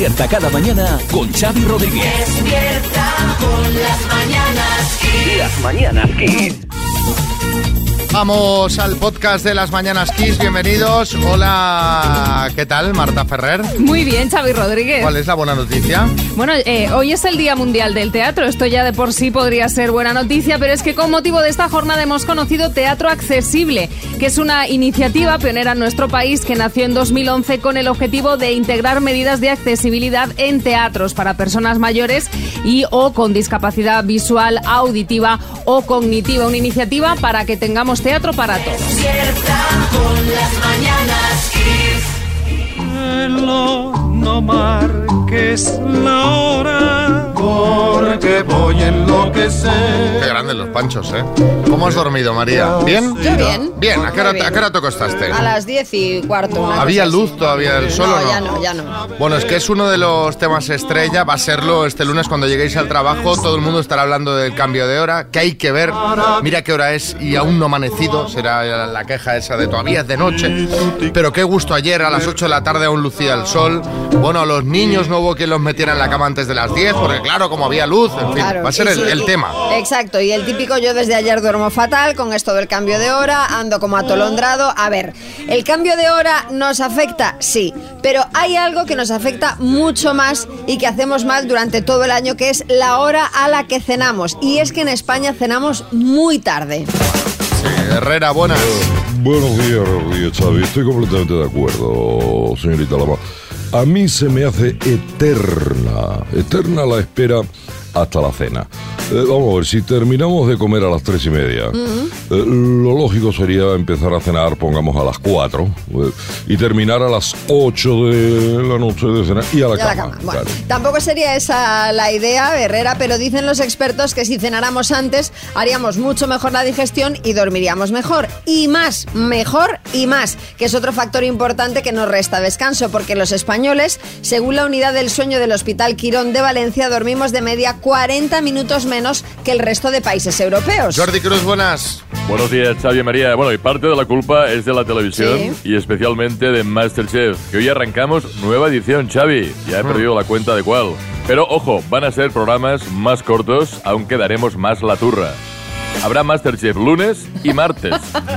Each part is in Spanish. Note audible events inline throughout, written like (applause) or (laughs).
Despierta cada mañana con Xavi Rodríguez. Despierta con las mañanas Kiss. Las mañanas Kiss. Vamos al podcast de las Mañanas Kiss, bienvenidos. Hola, ¿qué tal? Marta Ferrer. Muy bien, Xavi Rodríguez. ¿Cuál es la buena noticia? Bueno, eh, hoy es el Día Mundial del Teatro. Esto ya de por sí podría ser buena noticia, pero es que con motivo de esta jornada hemos conocido Teatro Accesible, que es una iniciativa pionera en nuestro país que nació en 2011 con el objetivo de integrar medidas de accesibilidad en teatros para personas mayores y o con discapacidad visual, auditiva o cognitiva. Una iniciativa para que tengamos teatro para todos. Con las mañanas no marques la hora, porque voy a Qué grandes los panchos, ¿eh? ¿Cómo has dormido, María? ¿Bien? Yo bien. Bien, ¿a qué hora, bien. a qué hora te acostaste? A las 10 y cuarto. una ¿Había cosa luz así. todavía del sol no, o no? ya no, ya no. Bueno, es que es uno de los temas estrella, va a serlo este lunes cuando lleguéis al trabajo, todo el mundo estará hablando del cambio de hora, que hay que ver, mira qué hora es y aún no amanecido, será la queja esa de todavía es de noche, pero qué gusto ayer a las 8 de la tarde aún lucía el sol, bueno, a los niños no hubo quien los metiera en la cama antes de las 10, porque claro, como había luz, en fin, Claro, va a ser el, sí, el y- tema. Exacto, y el típico yo desde ayer duermo fatal con esto del cambio de hora, ando como atolondrado. A ver, ¿el cambio de hora nos afecta? Sí, pero hay algo que nos afecta mucho más y que hacemos mal durante todo el año, que es la hora a la que cenamos. Y es que en España cenamos muy tarde. Sí, Herrera, buenas. Buenos días, buenos días, Xavi. Estoy completamente de acuerdo, señorita Lama. A mí se me hace eterna, eterna la espera hasta la cena. Eh, vamos a ver, si terminamos de comer a las tres y media, eh, lo lógico sería empezar a cenar, pongamos a las cuatro, eh, y terminar a las ocho de la noche de cenar y a la cama. cama. Bueno, claro. tampoco sería esa la idea, Herrera, pero dicen los expertos que si cenáramos antes haríamos mucho mejor la digestión y dormiríamos mejor. Y más, mejor y más, que es otro factor importante que nos resta descanso, porque los españoles, según la unidad del sueño del Hospital Quirón de Valencia, dormimos de media 40 minutos menos que el resto de países europeos. Jordi Cruz, buenas. Buenos días, Xavi María. Bueno, y parte de la culpa es de la televisión Sí. y especialmente de Masterchef, que hoy arrancamos nueva edición, Xavi. Ya he perdido la cuenta de cuál. Pero ojo, van a ser programas más cortos, aunque daremos más la turra. Habrá Masterchef lunes y martes.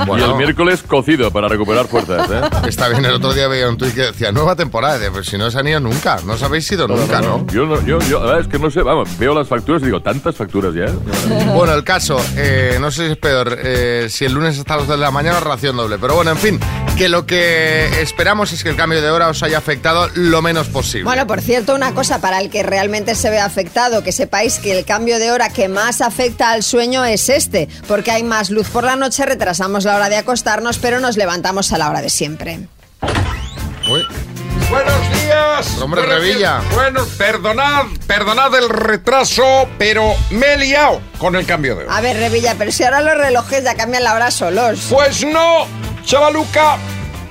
Bueno. (laughs) Y el miércoles cocido para recuperar fuerzas, ¿eh? Está bien, el otro día veía un tuit que decía nueva temporada, de, pues si no se han ido nunca, no os habéis ido nunca, ¿no? Yo, no, yo, yo, la verdad es que no sé, vamos, veo las facturas y digo, ¿tantas facturas ya? (laughs) Bueno, el caso, eh, no sé si es peor, eh, si el lunes hasta las 2 de la mañana ración doble. Pero bueno, en fin, que lo que esperamos es que el cambio de hora os haya afectado lo menos posible. Bueno, por cierto, una cosa para el que realmente se ve afectado, que sepáis que el cambio de hora que más afecta al sueño es este, porque hay más luz por la noche, retrasamos la hora de acostarnos, pero nos levantamos a la hora de siempre. Uy, Buenos días. Hombre, Buenos Revilla. días. Bueno, perdonad, perdonad el retraso, pero me he liado con el cambio de hora. A ver, Revilla, pero si ahora los relojes ya cambian la hora solos. Pues no, chavaluca,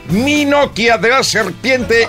mi Nokia de la serpiente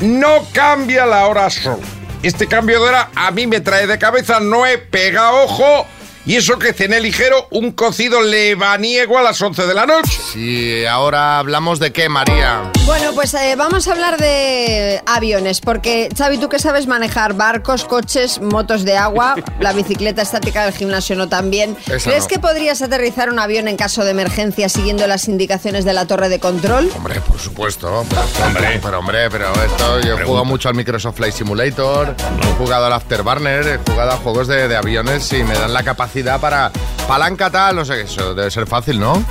no cambia la hora solo. Este cambio de hora a mí me trae de cabeza, no he pegado ojo. Y eso que cené ligero, un cocido lebaniego a las 11 de la noche. si ahora hablamos de qué, María. Bueno, pues eh, vamos a hablar de aviones, porque Xavi, tú que sabes manejar barcos, coches, motos de agua, (laughs) la bicicleta estática del gimnasio no también. Esa ¿Crees no. que podrías aterrizar un avión en caso de emergencia siguiendo las indicaciones de la torre de control? Hombre, por supuesto. Pero, hombre, pero, hombre, pero esto, yo he jugado mucho al Microsoft Flight Simulator, he jugado al Afterburner, he jugado a juegos de, de aviones y me dan la capacidad para palanca tal, no sé qué, eso debe ser fácil, ¿no?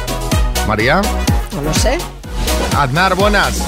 María, No lo sé. Aznar, buenas.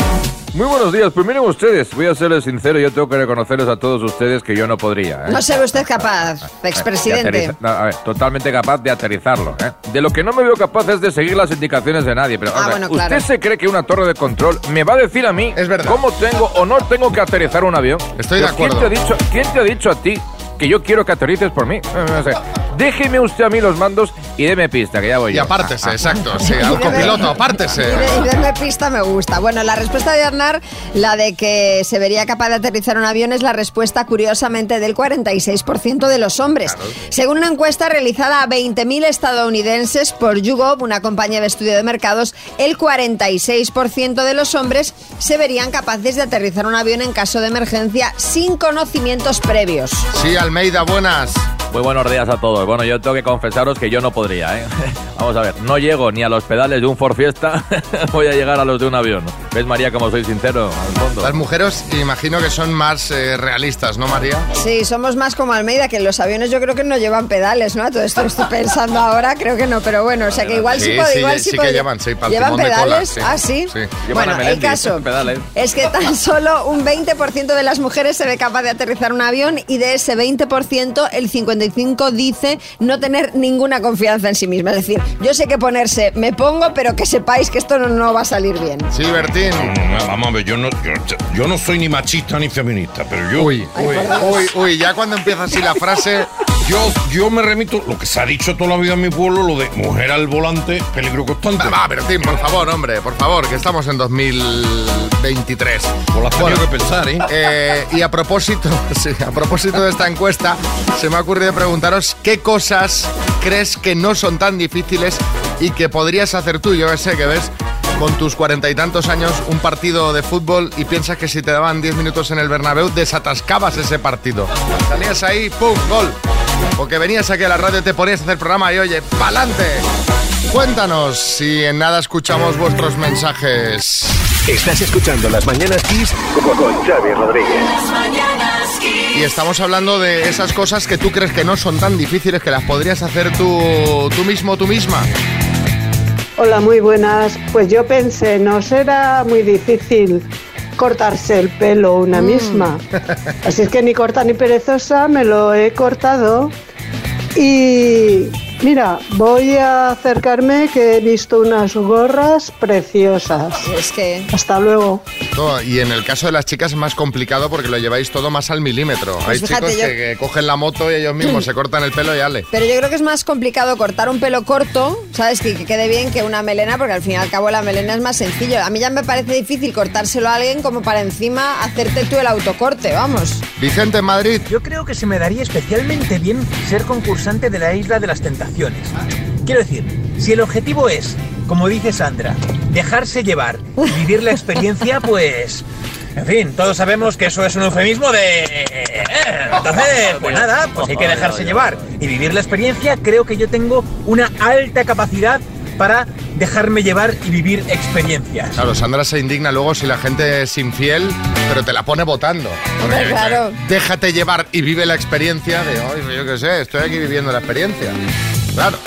Muy buenos días. Pues miren ustedes, voy a serles sincero, yo tengo que reconocerles a todos ustedes que yo no podría. ¿eh? No se ve usted capaz, De expresidente. aterriza- no, a ver, totalmente capaz de aterrizarlo. ¿eh? De lo que no me veo capaz es de seguir las indicaciones de nadie. Pero, Ah, o sea, bueno, ¿usted claro. se cree que una torre de control me va a decir a mí Es verdad. cómo tengo o no tengo que aterrizar un avión? Estoy de Pues, ¿quién acuerdo. te ha dicho, ¿Quién te ha dicho a ti que yo quiero que aterrices por mí? Eh, no sé. Déjeme usted a mí los mandos y deme pista, que ya voy Y yo. apártese, exacto. Sí, al (laughs) copiloto, Y apártese. de- y darme pista me gusta. Bueno, la respuesta de Aznar, la de que se vería capaz de aterrizar un avión, es la respuesta, curiosamente, del 46% de los hombres. Según una encuesta realizada a 20.000 estadounidenses por YouGov, una compañía de estudio de mercados, el 46% de los hombres se verían capaces de aterrizar un avión en caso de emergencia sin conocimientos previos. Sí, Almeida, buenas. Muy buenos días a todos. Bueno, yo tengo que confesaros que yo no podría, ¿eh? (laughs) Vamos a ver, no llego ni a los pedales de un Ford Fiesta, (laughs) voy a llegar a los de un avión. ¿Ves, María, como soy sincero? Al fondo. Las mujeres imagino que son más eh, realistas, ¿no, María? Sí, somos más como Almeida, que los aviones yo creo que no llevan pedales, ¿no? Todo esto que estoy pensando ahora, creo que no, pero bueno, o sea que igual sí, Sí, igual sí sí, que llevan, sí, para el ¿Llevan timón de cola, pedales? sí. Ah, sí. Sí. Llevan Bueno, a el caso (laughs) pedales. es que tan solo un 20% de las mujeres se ve capaz de aterrizar un avión y de ese 20% el 55% dice no tener ninguna confianza en sí misma. Es decir, yo sé que ponerse me pongo, pero que sepáis que esto no, no va a salir bien. Sí, Bertín. No, Vamos a ver, yo no, yo, yo no soy ni machista ni feminista, pero yo. Uy, uy, uy, uy, ya cuando empieza así la frase, Yo, yo me remito lo que se ha dicho toda la vida en mi pueblo, lo de mujer al volante, peligro constante. Va, va, Bertín, por favor, hombre, por favor, que estamos en 2023. Pues lo has tenido que pensar, ¿eh? Eh, y a propósito, (laughs) sí, a propósito de esta encuesta, se me ha ocurrido preguntaros qué cosas crees que no son tan difíciles y que podrías hacer tú. Yo que sé, que ves con tus cuarenta y tantos años un partido de fútbol y piensas que si te daban 10 minutos en el Bernabéu desatascabas ese partido. Salías ahí, ¡pum! ¡Gol! Porque venías aquí a la radio, te ponías a hacer programa y oye, ¡pa'lante! Cuéntanos si en nada escuchamos vuestros mensajes. Estás escuchando Las Mañanas Kiss con con Xavi Rodríguez. Las mañanas Kiss. Y estamos hablando de esas cosas que tú crees que no son tan difíciles, que las podrías hacer tú, tú mismo, tú misma. Hola, muy buenas. Pues yo pensé, no será muy difícil cortarse el pelo una misma. Así es que ni corta ni perezosa, me lo he cortado. Y mira, voy a acercarme que he visto unas gorras preciosas. Es que Hasta luego. No, y en el caso de las chicas es más complicado porque lo lleváis todo más al milímetro. Hay Pues fíjate, chicos yo- que, que cogen la moto y ellos mismos (clears throat) se cortan el pelo y ale. Pero yo creo que es más complicado cortar un pelo corto, ¿sabes? Que, que quede bien que una melena, porque al fin y al cabo la melena es más sencillo. A mí ya me parece difícil cortárselo a alguien como para encima hacerte tú el autocorte, vamos. Vicente en Madrid. Yo creo que se me daría especialmente bien ser concursante de la Isla de las Tentaciones. Quiero decir, si el objetivo es, como dice Sandra, dejarse llevar y vivir la experiencia, pues... En fin, todos sabemos que eso es un eufemismo de... Entonces, pues nada, pues hay que dejarse llevar y vivir la experiencia. Creo que yo tengo una alta capacidad para dejarme llevar y vivir experiencias. Claro, Sandra se indigna luego si la gente es infiel, pero te la pone votando. Porque, claro. Déjate llevar y vive la experiencia de, "Ay, yo qué sé, estoy aquí viviendo la experiencia. Claro.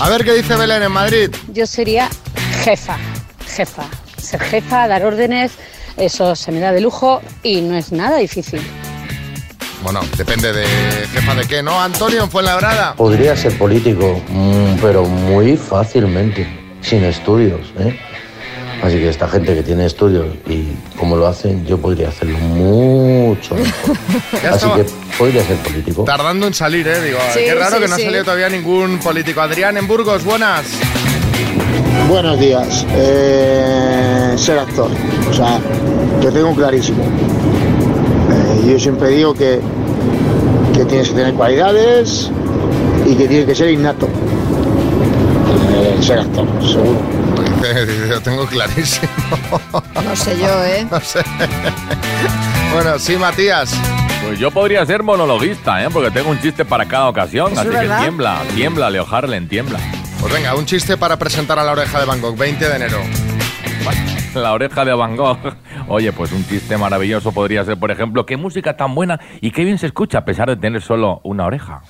A ver qué dice Belén en Madrid. Yo sería jefa, jefa. Ser jefa, dar órdenes, eso se me da de lujo y no es nada difícil. Bueno, depende de jefa de qué, ¿no? Antonio en Fuenlabrada. Podría ser político, mm, pero muy fácilmente, sin estudios. ¿eh? Así que esta gente que tiene estudios y como lo hacen, yo podría hacerlo mucho mejor. (laughs) Ya Así estaba. que podría ser político. Tardando en salir, ¿eh? Digo, Sí, qué raro sí, que no ha sí. salido todavía ningún político. Adrián en Burgos, buenas. Buenos días. Eh, ser actor. O sea, yo tengo clarísimo. Eh, yo siempre digo que, que tienes que tener cualidades y que tienes que ser innato. Eh, ser actor, seguro. (laughs) Lo tengo clarísimo. No sé yo, ¿eh? (laughs) No sé. Bueno, sí, Matías. Pues yo podría ser monologuista, ¿eh? Porque tengo un chiste para cada ocasión, así que tiembla, tiembla, Leo Harlen, tiembla. Pues venga, un chiste para presentar a la oreja de Bangkok, 20 de enero. (laughs) La oreja de Van Gogh. Oye, pues un chiste maravilloso podría ser, por ejemplo, qué música tan buena y qué bien se escucha a pesar de tener solo una oreja.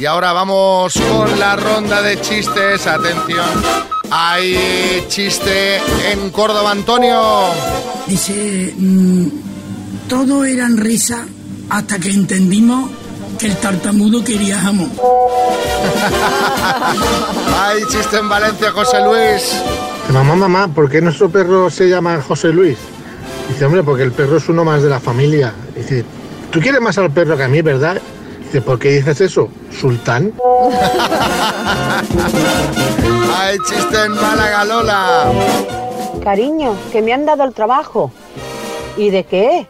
Y ahora vamos con la ronda de chistes. Atención. Hay chiste en Córdoba, Antonio. Dice, mm, todo eran risa hasta que entendimos que el tartamudo quería jamón. (laughs) Hay chiste en Valencia, José Luis. Mamá, mamá, ¿por qué nuestro perro se llama José Luis? Dice, hombre, porque el perro es uno más de la familia. Dice, tú quieres más al perro que a mí, ¿verdad? Dice, ¿por qué dices eso? ¿Sultán? (laughs) ¡Ay, chiste en Málaga, Lola! Cariño, que me han dado el trabajo. ¿Y de qué?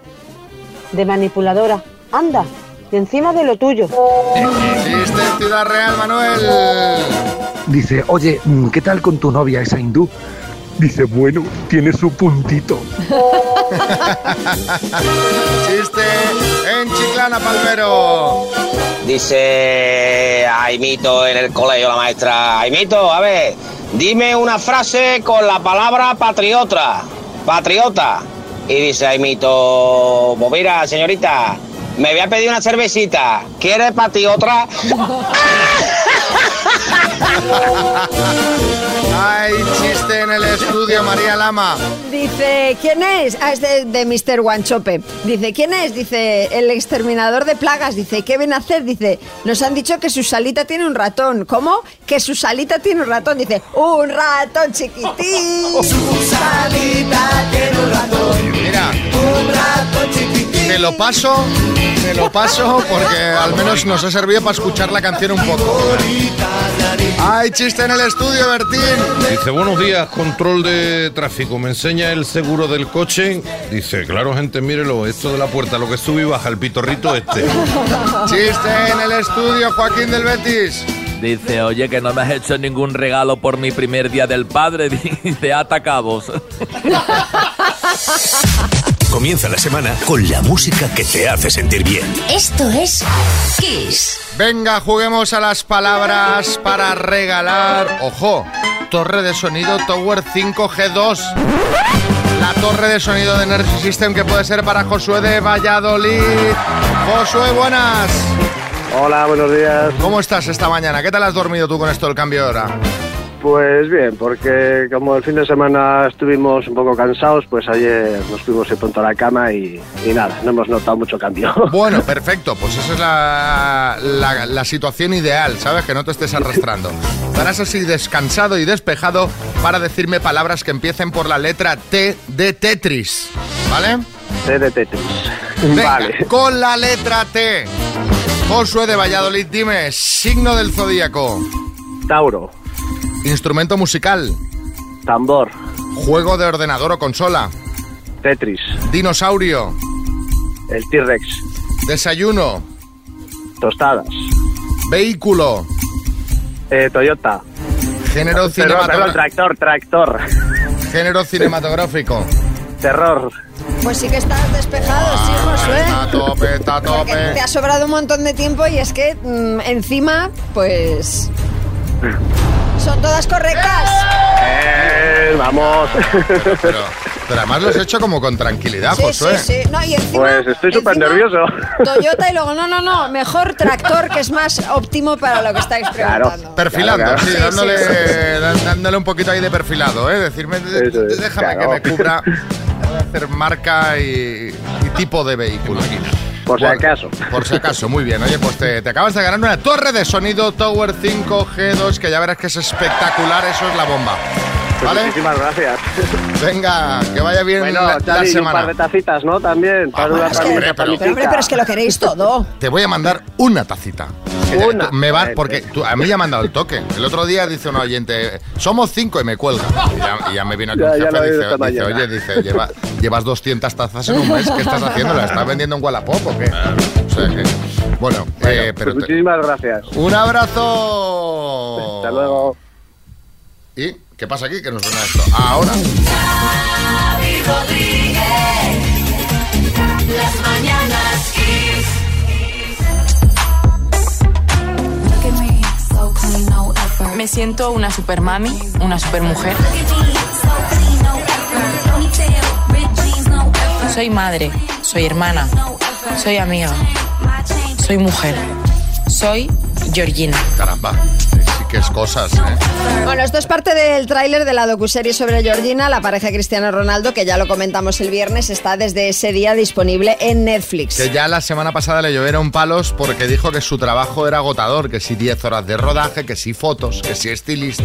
De manipuladora. Anda, y encima de lo tuyo. Chiste en Ciudad Real, Manuel. Dice, oye, mm, ¿qué tal con tu novia esa hindú? Dice, bueno, tiene su puntito. (laughs) Chiste en Chiclana, Palmero. Dice Aimito en el colegio, la maestra. Aimito, a ver, dime una frase con la palabra patriota. Patriota. Y dice Aimito, pues mira, señorita, me voy a pedir una cervecita. ¿Quiere patriota? (laughs) ¡Ay, chiste en el estudio, María Lama! Dice, ¿quién es? Ah, es de, de Mr. Guanchope. Dice, ¿quién es? Dice, el exterminador de plagas. Dice, ¿qué ven a hacer? Dice, nos han dicho que su salita tiene un ratón. ¿Cómo? Que su salita tiene un ratón. Dice, un ratón chiquitín. Su salita tiene un ratón. Mira, Un ratón chiquitín. me lo paso, me lo paso porque al menos nos ha servido para escuchar la canción un poco. ¡Ay, chiste en el estudio, Bertín! Dice, buenos días, control de tráfico. ¿Me enseña el seguro del coche? Dice, claro, gente, mírelo, esto de la puerta, lo que sube y baja, el pitorrito este. Chiste en el estudio, Joaquín del Betis. Dice, oye, que no me has hecho ningún regalo por mi primer día del padre. (laughs) Dice, ata cabos. (laughs) Comienza la semana con la música que te hace sentir bien. Esto es Kiss. Venga, juguemos a las palabras para regalar. ¡Ojo! Torre de sonido Tower 5G2. La torre de sonido de Energy System que puede ser para Josué de Valladolid. Josué, buenas. Hola, buenos días. ¿Cómo estás esta mañana? ¿Qué tal has dormido tú con esto del cambio de hora? Pues bien, porque como el fin de semana estuvimos un poco cansados, pues ayer nos fuimos de pronto a la cama y, y nada, no hemos notado mucho cambio. (laughs) Bueno, perfecto, pues esa es la, la- la situación ideal, ¿sabes? Que no te estés arrastrando. Estarás así descansado y despejado para decirme palabras que empiecen por la letra T de Tetris, ¿vale? T de Tetris. Venga, Vale. con la letra T. Josué de Valladolid, dime, signo del zodíaco. Tauro. Instrumento musical. Tambor. Juego de ordenador o consola. Tetris. Dinosaurio. El T-Rex. Desayuno. Tostadas. Vehículo. Eh, Toyota. Género cinematográfico. tractor, tractor. Género cinematográfico. Terror. Pues sí que estás despejado, sí, Josué. Está a tope, está a Porque tope. te ha sobrado un montón de tiempo y es que mm, encima, pues... Son todas correctas. Eh, vamos. Pero, pero además lo has hecho como con tranquilidad, Sí, Josué. sí, sí. No, y encima, Pues estoy súper nervioso. Toyota y luego, no, no, no, mejor tractor, que es más óptimo para lo que estáis preguntando. Perfilando, Claro, claro. sí, dándole, sí, sí. dan- dándole un poquito ahí de perfilado, ¿eh? Decirme, déjame claro. que me cubra, hacer marca y, y tipo de vehículo. Por si acaso. Por si acaso, muy bien. Oye, pues te, te acabas de ganar una torre de sonido Tower 5G2, que ya verás que es espectacular, eso es la bomba. Pues ¿Vale? Muchísimas gracias. Venga, que vaya bien Bueno, la, la Xavi, y un par semana. de tacitas, ¿no? También. Para bueno, una es que- pero- Pero hombre, pero es que lo queréis todo. Te voy a mandar una tacita. Una. Me va, Bueno. porque tú- a mí ya me han dado el toque. El otro día dice un oyente, somos cinco y me cuelga. Y ya, y ya me vino aquí Ya- un jefe y dice, oye, dice, "Lleva- llevas 200 tazas en un mes. ¿Qué estás haciendo? ¿La estás vendiendo en Wallapop o qué? O sea que, bueno, eh, pero Pues te- muchísimas gracias. un abrazo. Hasta luego. ¿Y qué pasa aquí? Que nos suena esto. Ahora. Xavi Rodríguez. Las mañanas Kiss. Me siento una super mami, una super mujer. Soy madre, soy hermana, soy amiga, soy mujer, soy Georgina. Caramba, cosas, ¿eh? Bueno, esto es parte del tráiler de la docuserie sobre Georgina, la pareja Cristiano Ronaldo, que ya lo comentamos el viernes, está desde ese día disponible en Netflix. Que ya la semana pasada le llovieron palos porque dijo que su trabajo era agotador, que si 10 horas de rodaje, que si fotos, que si estilista,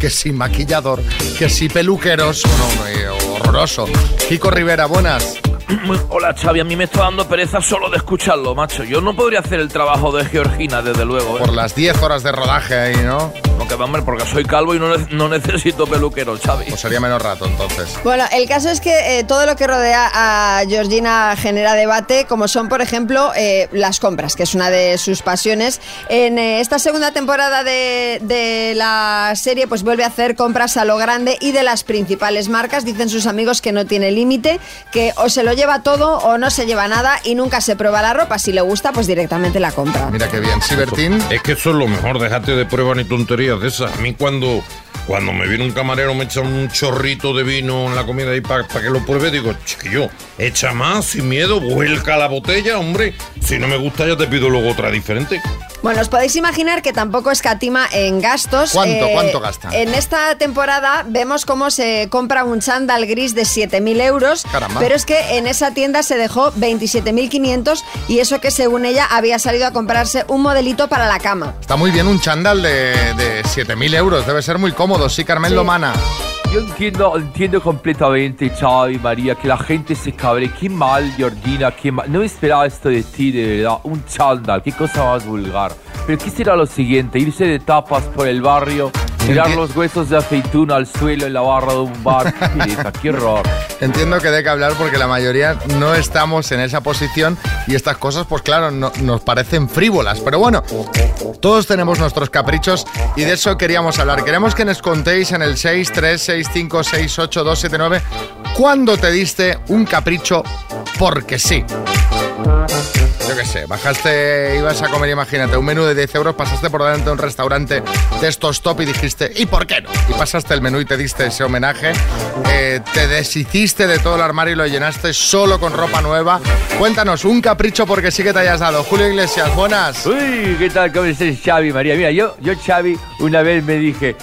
que si maquillador, que si peluqueros, bueno, eh, horroroso. Kiko Rivera, buenas. (clears throat) Hola Xavi, a mí me está dando pereza solo de escucharlo, macho. Yo no podría hacer el trabajo de Georgina, desde luego. ¿eh? Por las 10 horas de rodaje ahí, ¿no? Porque, hombre, porque soy calvo y no, no necesito peluquero, Xavi. Pues sería menos rato entonces. Bueno, el caso es que eh, todo lo que rodea a Georgina genera debate, como son, por ejemplo, eh, las compras, que es una de sus pasiones. En eh, esta segunda temporada de, de la serie, pues vuelve a hacer compras a lo grande y de las principales marcas. Dicen sus amigos que no tiene límite, que o se lo lleva todo o no se lleva nada y nunca se prueba la ropa. Si le gusta, pues directamente la compra. Mira qué bien. Sibertín. Es que eso es lo mejor, déjate de pruebas ni de esas. A mí cuando, cuando me viene un camarero me echa un chorrito de vino en la comida ahí para que lo pruebe, digo, chiquillo, echa más, sin miedo, vuelca la botella, hombre. Si no me gusta ya te pido luego otra diferente. Bueno, os podéis imaginar que tampoco escatima en gastos. Eh, ¿Cuánto, cuánto gasta? En esta temporada vemos cómo se compra un chándal gris de 7.000 euros, Caramba. pero es que en esa tienda se dejó 27.500 y eso que según ella había salido a comprarse un modelito para la cama. Está muy bien un chándal de, de 7.000 euros. Debe ser muy cómodo. Sí, Carmen Lomana. Yo entiendo, entiendo completamente, Xavi, María, que la gente se cabre. Qué mal, Georgina, qué mal. No esperaba esto de ti, de verdad. Un chándal, qué cosa más vulgar. Pero ¿qué será lo siguiente? Irse de tapas por el barrio, tirar los huesos de aceituna al suelo en la barra de un bar. (laughs) Qué horror. Entiendo que de que hablar porque la mayoría no estamos en esa posición y estas cosas, pues claro, no- nos parecen frívolas. Pero bueno, todos tenemos nuestros caprichos y de eso queríamos hablar. Queremos que nos contéis en el 636568279 cuándo te diste un capricho porque sí. Yo qué sé, bajaste, ibas a comer, imagínate, un menú de 10 euros, pasaste por delante de un restaurante de estos top y dijiste, ¿y por qué no? Y pasaste el menú y te diste ese homenaje, eh, te deshiciste de todo el armario y lo llenaste solo con ropa nueva. Cuéntanos, un capricho porque sí que te hayas dado. Julio Iglesias, buenas. Uy, ¿qué tal? ¿Cómo estás, Xavi, María? Mira, yo, yo, Xavi, una vez me dije,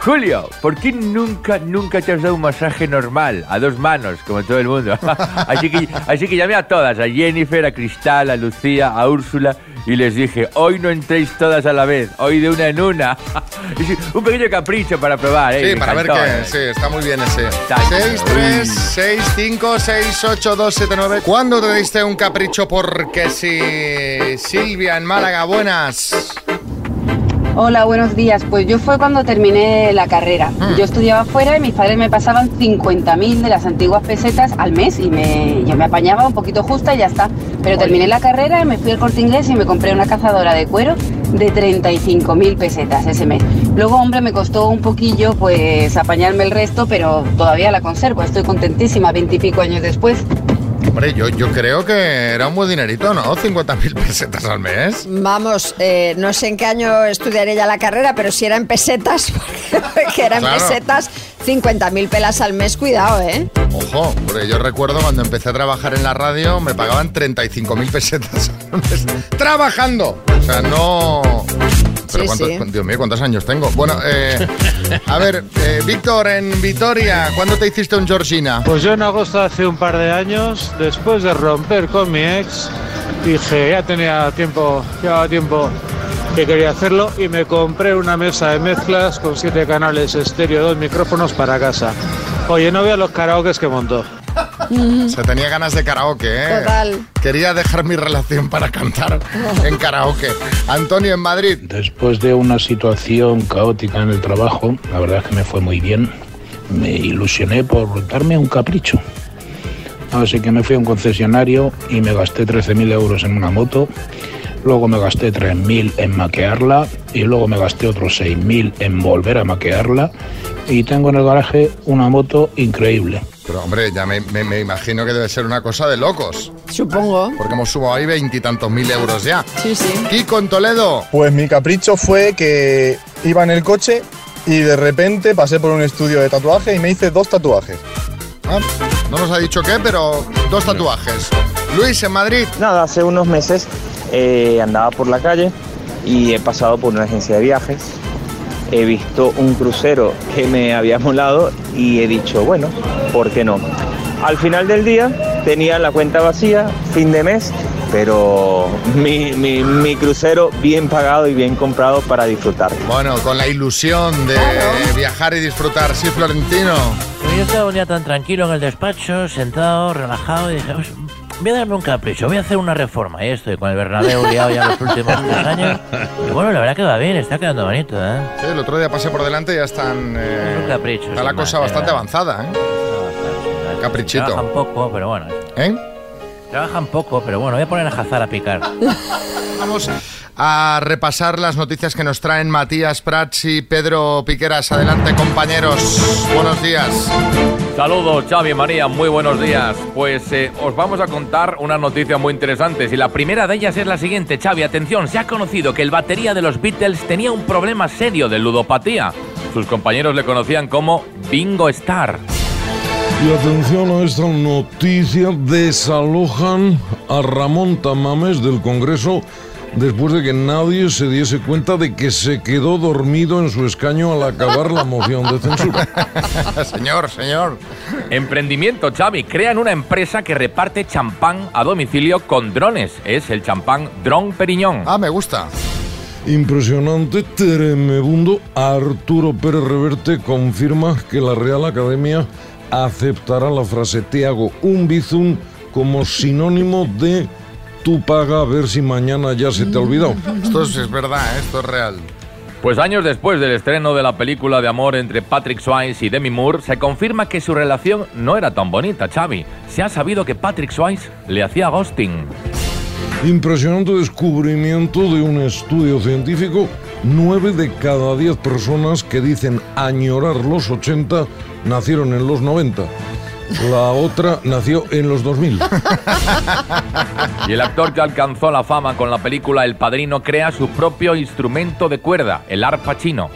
Julio, ¿por qué nunca, nunca te has dado un masaje normal, a dos manos, como todo el mundo? (laughs) así, que, así que llamé a todas, a Jennifer, a Cristal, a Lucía, a Úrsula, y les dije, hoy no entréis todas a la vez, hoy de una en una. (laughs) Un pequeño capricho para probar, ¿eh? Sí, Me para ver encantó, qué. ¿eh? Sí, está muy bien ese. Exacto. 6, 3, 6, 5, 6, 8, 2, 7, 9. ¿Cuándo te diste un capricho? Porque sí. Silvia en Málaga, buenas. Hola, buenos días. Pues yo fue cuando terminé la carrera. Yo estudiaba fuera y mis padres me pasaban 50.000 de las antiguas pesetas al mes y me, yo me apañaba un poquito justa y ya está. Pero terminé la carrera, me fui al corte inglés y me compré una cazadora de cuero de 35.000 pesetas ese mes. Luego, hombre, me costó un poquillo pues apañarme el resto, pero todavía la conservo. Estoy contentísima, veintipico años después. Hombre, yo, yo creo que era un buen dinerito, ¿no? 50.000 pesetas al mes. Vamos, eh, no sé en qué año estudiaré ya la carrera, pero si era en pesetas, (laughs) porque era en Claro. pesetas, 50.000 pelas al mes, cuidado, ¿eh? Ojo, porque yo recuerdo cuando empecé a trabajar en la radio me pagaban 35.000 pesetas al mes. ¡Trabajando! O sea, no... Pero Sí, cuántos- sí. Dios mío, ¿cuántos años tengo? Bueno, eh, a ver, eh, Víctor, en Vitoria, ¿cuándo te hiciste un Georgina? Pues yo en agosto hace un par de años, después de romper con mi ex, dije, ya tenía tiempo, llevaba tiempo que quería hacerlo y me compré una mesa de mezclas con siete canales estéreo, dos micrófonos para casa. Oye, no vea los karaokes que montó. Se tenía ganas de karaoke, ¿eh? Total. Quería dejar mi relación para cantar en karaoke. Antonio, en Madrid. Después de una situación caótica en el trabajo, la verdad es que me fue muy bien. Me ilusioné por darme un capricho. Así que me fui a un concesionario y me gasté 13.000 euros en una moto. Luego me gasté 3.000 en maquearla y luego me gasté otros 6.000 en volver a maquearla. Y tengo en el garaje una moto increíble. Pero hombre, ya me, me- me imagino que debe ser una cosa de locos. Supongo. Porque hemos sumado ahí veintitantos mil euros ya. Sí, sí. Kiko en Toledo. Pues mi capricho fue que iba en el coche y de repente pasé por un estudio de tatuaje y me hice dos tatuajes. Ah, no nos ha dicho qué, pero dos tatuajes. Luis, en Madrid. Nada, hace unos meses eh, andaba por la calle y he pasado por una agencia de viajes. He visto un crucero que me había molado y he dicho, bueno, ¿por qué no? Al final del día tenía la cuenta vacía, fin de mes, pero mi, mi- mi crucero bien pagado y bien comprado para disfrutar. Bueno, con la ilusión de viajar y disfrutar. Sí, Florentino. yo estaba un día tan tranquilo en el despacho, sentado, relajado, y dije, "Pues, voy a darme un capricho, voy a hacer una reforma. Y estoy con el Bernabéu liado ya los últimos tres (laughs) años. Y bueno, la verdad que va bien, está quedando bonito, ¿eh? Sí, el otro día pasé por delante y ya están. eh, un capricho, está la cosa más, bastante eh. avanzada, ¿eh? Caprichito. Trabajan poco, pero bueno. ¿Eh? Trabajan poco, pero bueno, voy a poner a Hazard a picar. (laughs) Vamos a repasar las noticias que nos traen Matías Prats y Pedro Piqueras. Adelante, compañeros. Buenos días. Saludos, Xavi María, muy buenos días. Pues eh, os vamos a contar unas noticias muy interesantes y la primera de ellas es la siguiente, Xavi, atención, se ha conocido que el batería de los Beatles tenía un problema serio de ludopatía. Sus compañeros le conocían como Bingo Star. Y atención a esta noticia, desalojan a Ramón Tamames del Congreso después de que nadie se diese cuenta de que se quedó dormido en su escaño al acabar la moción de censura. (laughs) señor, señor. Emprendimiento, Xavi. Crean una empresa que reparte champán a domicilio con drones. Es el champán Drone Periñón. Ah, me gusta. Impresionante, tremebundo. Arturo Pérez Reverte confirma que la Real Academia aceptará la frase te hago un bizum como sinónimo de tú paga a ver si mañana ya se te ha olvidado. Esto es, es verdad, ¿eh? esto es real. Pues años después del estreno de la película de amor entre Patrick Swayze y Demi Moore, se confirma que su relación no era tan bonita, Xavi. Se ha sabido que Patrick Swayze le hacía ghosting. Impresionante descubrimiento de un estudio científico. Nueve de cada diez personas que dicen añorar los 80 nacieron en los 90. La otra nació en los 2000. Y el actor que alcanzó la fama con la película El Padrino crea su propio instrumento de cuerda, el arpa chino.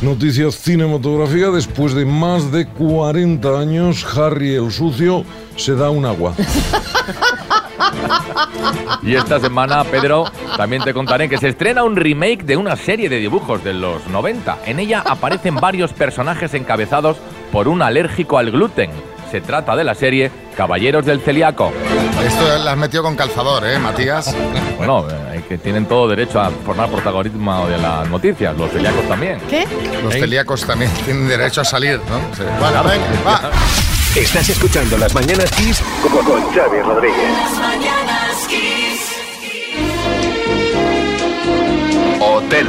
Noticias cinematográficas. Después de más de 40 años, Harry el Sucio se da un agua. Y esta semana, Pedro, también te contaré que se estrena un remake de una serie de dibujos de los 90. En ella aparecen varios personajes encabezados por un alérgico al gluten. Se trata de la serie Caballeros del Celíaco. Esto la has metido con calzador, ¿eh, Matías? (laughs) Bueno, eh, que tienen todo derecho a formar protagonismo de las noticias, los celíacos también. ¿Qué? Los ¿Eh? celíacos también (laughs) tienen derecho a salir, ¿no? Sí. Bueno, venga, va. Estás escuchando Las Mañanas Kiss con, con Xavi Rodríguez. Las mañanas Kiss. Hotel.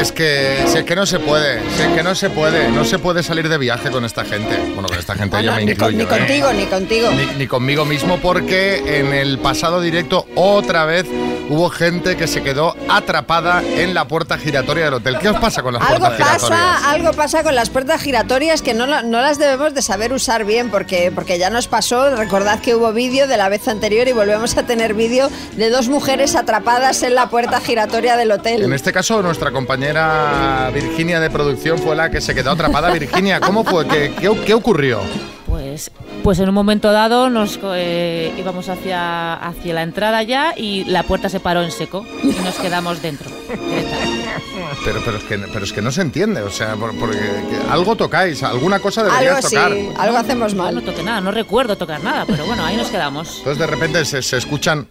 Es que, si es que no se puede, si es que no se puede, no se puede salir de viaje con esta gente. Bueno, con esta gente yo me ni, con- incluyo. ni ¿eh? contigo, ni contigo. Ni, ni conmigo mismo porque en el pasado directo otra vez hubo gente que se quedó atrapada en la puerta giratoria del hotel. ¿Qué os pasa con las Algo puertas giratorias? algo pasa con las puertas giratorias que no, no las debemos de saber usar bien porque, porque ya nos pasó, recordad que hubo vídeo de la vez anterior y volvemos a tener vídeo de dos mujeres atrapadas en la puerta giratoria del hotel. En este caso, nuestra compañera Virginia de producción fue la que se quedó atrapada. Virginia, ¿cómo fue? ¿Qué, qué, qué ocurrió? Pues, pues en un momento dado nos eh, íbamos hacia, hacia la entrada ya y la puerta se paró en seco y nos quedamos dentro. Pero, pero, es que, pero es que no se entiende, o sea, por- porque que algo tocáis, alguna cosa deberías Algo sí, tocar. algo hacemos mal. No toqué nada, no recuerdo tocar nada, pero bueno, ahí nos quedamos. Entonces de repente se, se escuchan...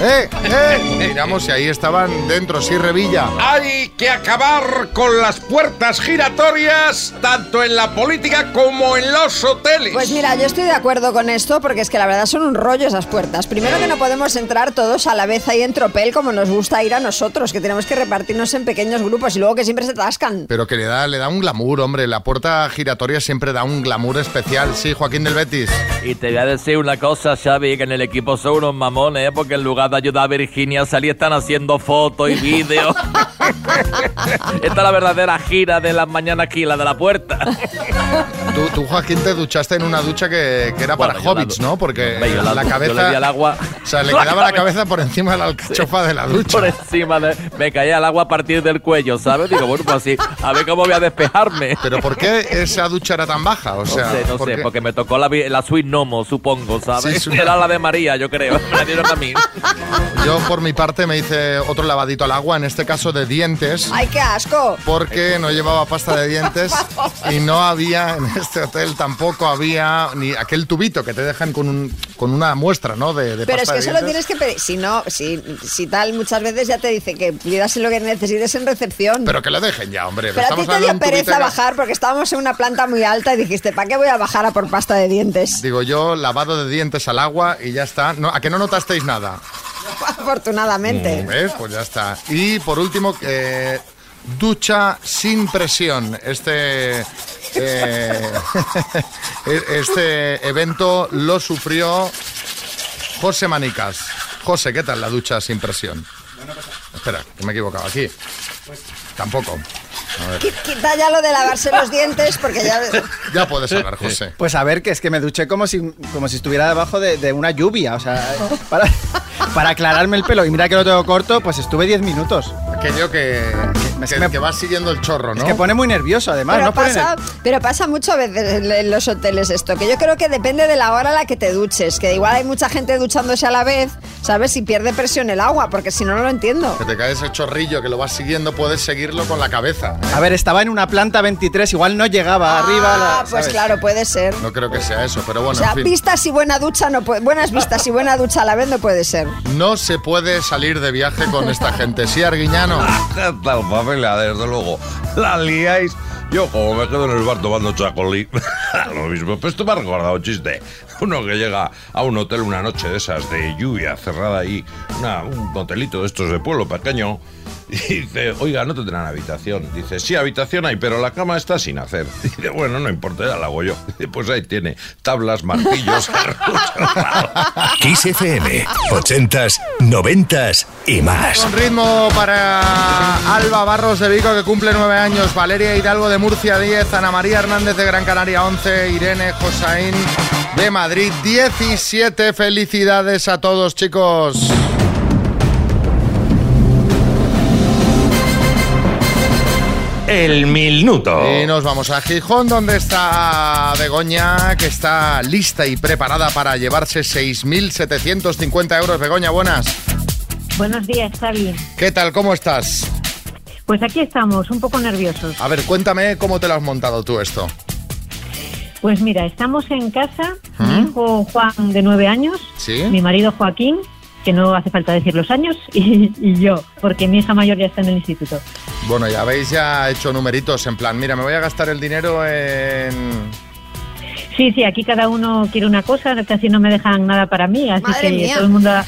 ¡Eh! ¡Eh! Miramos y ahí estaban dentro, sí, Revilla. Hay que acabar con las puertas giratorias, tanto en la política como en los hoteles. Pues mira, yo estoy de acuerdo con esto porque es que la verdad son un rollo esas puertas. Primero que no podemos entrar todos a la vez ahí en tropel como nos gusta ir a nosotros, que tenemos que repartirnos en pequeños grupos y luego que siempre se atascan. Pero que le da, le da un glamour, hombre. La puerta giratoria siempre da un glamour especial. Sí, Joaquín del Betis. Y te voy a decir una cosa, Xavi, que en el equipo son unos mamones, ¿eh? porque en lugar de ayudar a Virginia a salir están haciendo fotos y vídeos. (laughs) Esta es la verdadera gira de las mañanas aquí, la de la puerta. (laughs) Tú, tú, Joaquín, te duchaste en una ducha que, que era para Bueno, hobbits, ¿no? Porque Hombre, la la du- yo cabeza... le di al agua. O sea, le (laughs) quedaba la cabeza por encima de la alcachofa de la ducha. Por encima de... Me caía el agua a partir del cuello, ¿sabes? Digo, bueno, pues así, a ver cómo voy a despejarme. ¿Pero por qué esa ducha era tan baja? O sea, no sé, no ¿por sé, qué? porque me tocó la, la Sweet Nomo, supongo, ¿sabes? Sí, es una- Era la de María, yo creo. (laughs) Me la dieron a mí. Yo, por mi parte, me hice otro lavadito al agua, en este caso de dientes. ¡Ay, qué asco! Porque no llevaba pasta de dientes (laughs) y no había en este hotel tampoco había ni aquel tubito que te dejan con, un, con una muestra, ¿no? De, de Pero es que eso lo dientes. tienes que pedir. Si no, si, si tal, muchas veces ya te dice que pidas lo que necesites en recepción. Pero que lo dejen ya, hombre. Pero a ti te dio pereza bajar porque estábamos en una planta muy alta y dijiste, ¿para qué voy a bajar a por pasta de dientes? Digo yo, lavado de dientes al agua y ya está. No, ¿A que no notasteis nada? (laughs) Afortunadamente. ¿Ves? Pues ya está. Y por último, eh, ducha sin presión. Este, eh, (laughs) este evento lo sufrió José Manicas. José, ¿qué tal la ducha sin presión? Espera, que me he equivocado aquí. Tampoco. Quita ya lo de lavarse los dientes porque ya... (laughs) Ya puedes hablar, José. Pues a ver, que es que me duché como si, como si estuviera debajo de, de una lluvia, o sea, para, para aclararme el pelo. Y mira que lo tengo corto, pues estuve 10 minutos. Aquello que, que, que va siguiendo el chorro, ¿no? Es que pone muy nervioso, además. Pero no pasa, pero pasa mucho a veces en- los hoteles esto, que yo creo que depende de la hora a la que te duches, que igual hay mucha gente duchándose a la vez, ¿sabes? Si pierde presión el agua, porque si no, no lo entiendo. Que te cae ese chorrillo que lo vas siguiendo, puedes seguirlo con la cabeza. A ver, estaba en una planta 23, igual no llegaba arriba. la- Ah, pues ¿sabes? claro, puede ser. No creo que sea eso, pero O bueno, sea, en fin. vistas y buena ducha no puede, buenas vistas y buena ducha a la vez no puede ser. No se puede salir de viaje con esta gente. Sí, Arguiñano. (laughs) Desde luego. La liáis. Yo, como me quedo en el bar tomando chacolí, (laughs) lo mismo. Pero esto me ha recordado un chiste. Uno que llega a un hotel una noche de esas de lluvia, cerrada ahí, una- un hotelito de estos de pueblo pequeño, y dice, oiga, no tendrán habitación. Dice, sí, habitación hay, pero la cama está sin hacer. (laughs) Dice, bueno, no importa, ya la hago yo. (laughs) Dice, pues ahí tiene, tablas, martillos, (laughs) Kiss FM, 80s, 90s y más. Con ritmo para Alba Barros de Vico, que cumple nueve años, Valeria Hidalgo de Murcia 10, Ana María Hernández de Gran Canaria 11, Irene Josaín de Madrid 17. Felicidades a todos, chicos. El minuto. Y nos vamos a Gijón, donde está Begoña, que está lista y preparada para llevarse 6.750 euros. Begoña, buenas. Buenos días, Xavi. ¿Qué tal? ¿Cómo estás? Pues aquí estamos, un poco nerviosos. A ver, cuéntame cómo te lo has montado tú esto. Pues mira, estamos en casa, mi hijo Juan de nueve años, ¿Sí? mi marido Joaquín, que no hace falta decir los años, (laughs) y, y yo, porque mi hija mayor ya está en el instituto. Bueno, ya habéis ya hecho numeritos en plan, mira, me voy a gastar el dinero en... Sí, sí, aquí cada uno quiere una cosa, casi no me dejan nada para mí, así Madre que mía. todo el mundo... (laughs)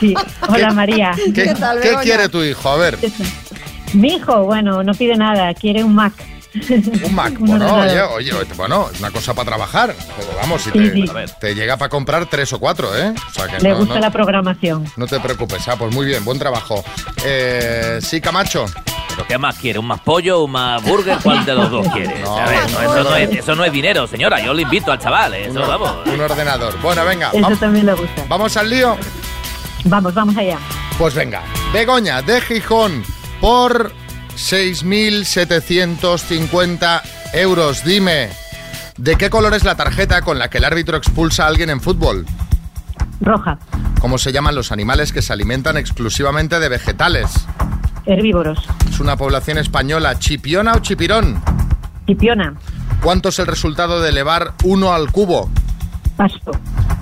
Sí, hola María. ¿Qué, qué quiere tu hijo? A ver, Mi hijo, bueno, no pide nada, quiere un Mac. Un Mac. (laughs) Bueno, oye, oye, bueno, es una cosa para trabajar. Pero vamos, si Sí, te, sí. a ver, te llega para comprar tres o cuatro, ¿eh? O sea que Le no, gusta no- la programación. no te preocupes. Ah, pues muy bien, buen trabajo. Eh, sí, Camacho. ¿Pero qué más quiere? ¿Un más pollo? ¿Un más burger? ¿Cuál de los dos (laughs) quiere? No, a ver, no, eso, no. es, eso no es dinero, señora. Yo le invito al chaval. ¿eh? Eso, Un- vamos. Un ordenador. Bueno, venga. Eso también le gusta. ¿Vamos al lío? Vamos, vamos allá. Pues venga, Begoña de Gijón por 6.750 euros. Dime, ¿de qué color es la tarjeta con la que el árbitro expulsa a alguien en fútbol? Roja, ¿Cómo se llaman los animales que se alimentan exclusivamente de vegetales? herbívoros, ¿Es una población española chipiona o chipirón? tipiona, ¿Cuánto es el resultado de elevar 1 al cubo? paso,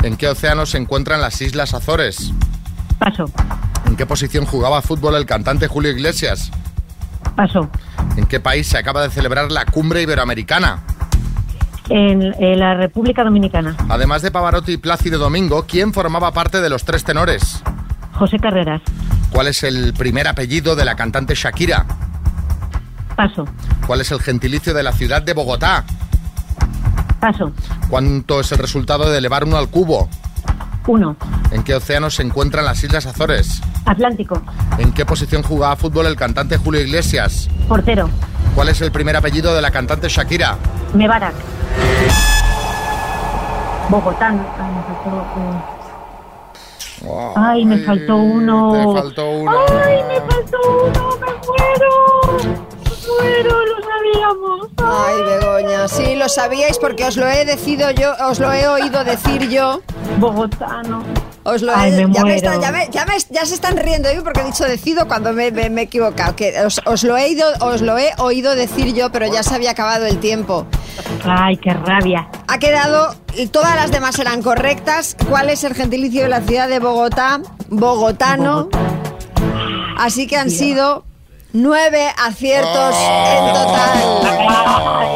¿En qué océano se encuentran las Islas Azores? paso, ¿En qué posición jugaba fútbol el cantante Julio Iglesias? Paso. ¿En qué país se acaba de celebrar la cumbre iberoamericana? En, en la República Dominicana, Además de Pavarotti y Plácido Domingo, ¿quién formaba parte de los tres tenores? José Carreras, ¿Cuál es el primer apellido de la cantante Shakira? paso, ¿Cuál es el gentilicio de la ciudad de Bogotá? paso, ¿Cuánto es el resultado de elevar uno al cubo? Uno, ¿En qué océano se encuentran las Islas Azores? Atlántico, ¿En qué posición jugaba fútbol el cantante Julio Iglesias? portero, ¿Cuál es el primer apellido de la cantante Shakira? Mebarak, Bogotá. Ay, me faltó, eh, Ay, me faltó uno. Te faltó uno. Ay, me faltó uno, me muero. Muero, lo sabíamos. Ay, Begoña, sí, lo sabíais porque os lo he decidido yo, os lo he oído decir yo. Bogotano. Os lo Ay, he- me ya, me está- ya me- ya me- ya se están riendo de mí porque he dicho decido cuando me, me- me he equivocado. Que os, os lo he ido, os lo he oído decir yo, pero ya se había acabado el tiempo. Ay, qué rabia. Ha quedado, y todas las demás eran correctas. ¿Cuál es el gentilicio de la ciudad de Bogotá? Bogotano. Así que han sido nueve aciertos en total.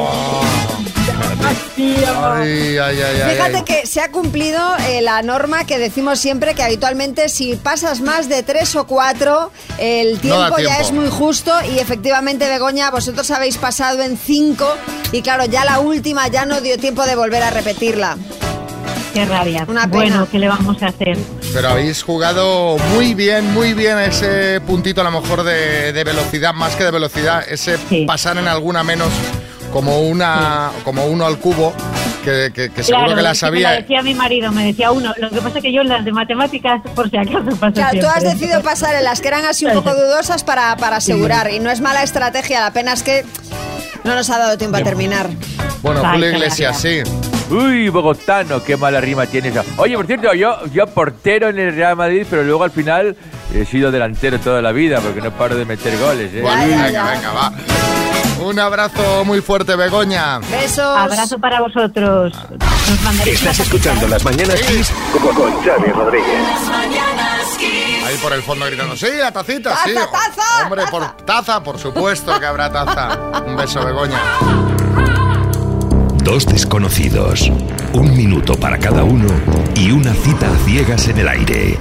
Ay, ay, ay, ay, Fíjate ay. que se ha cumplido eh, la norma que decimos siempre que habitualmente si pasas más de tres o cuatro, el No da tiempo ya tiempo. es muy justo y efectivamente, Begoña, vosotros habéis pasado en cinco y claro, ya la última ya no dio tiempo de volver a repetirla. Qué rabia. Una pena. Bueno, ¿qué le vamos a hacer? Pero habéis jugado muy bien, muy bien ese puntito a lo mejor de, de velocidad, más que de velocidad, ese pasar en alguna menos como una como uno al cubo, que, que- que seguro Claro, que la es Me sabía. decía mi marido, me decía uno. Lo que pasa es que yo en las de matemáticas, por si acaso, paso Claro, tú siempre. has decidido pasar en las que eran así un poco dudosas para, para asegurar y no es mala estrategia, la pena es que no nos ha dado tiempo a terminar. Bueno, Julio Iglesias, sí. Uy, bogotano, qué mala rima tiene esa. Oye, por cierto, yo, yo portero en el Real Madrid, pero luego al final he sido delantero toda la vida porque no paro de meter goles. ¿eh? Bueno, venga, venga, va. Un abrazo muy fuerte, Begoña. Besos. Abrazo para vosotros. Nos mandaréis Estás escuchando Las Mañanas Kiss con, con Xavi Rodríguez. Ahí por el fondo gritando, sí, la tacita, sí. ¡Taza, taza, Hombre, por taza, por supuesto que habrá taza. Un beso, Begoña. (laughs) Dos desconocidos, un minuto para cada uno y una cita a ciegas en el aire.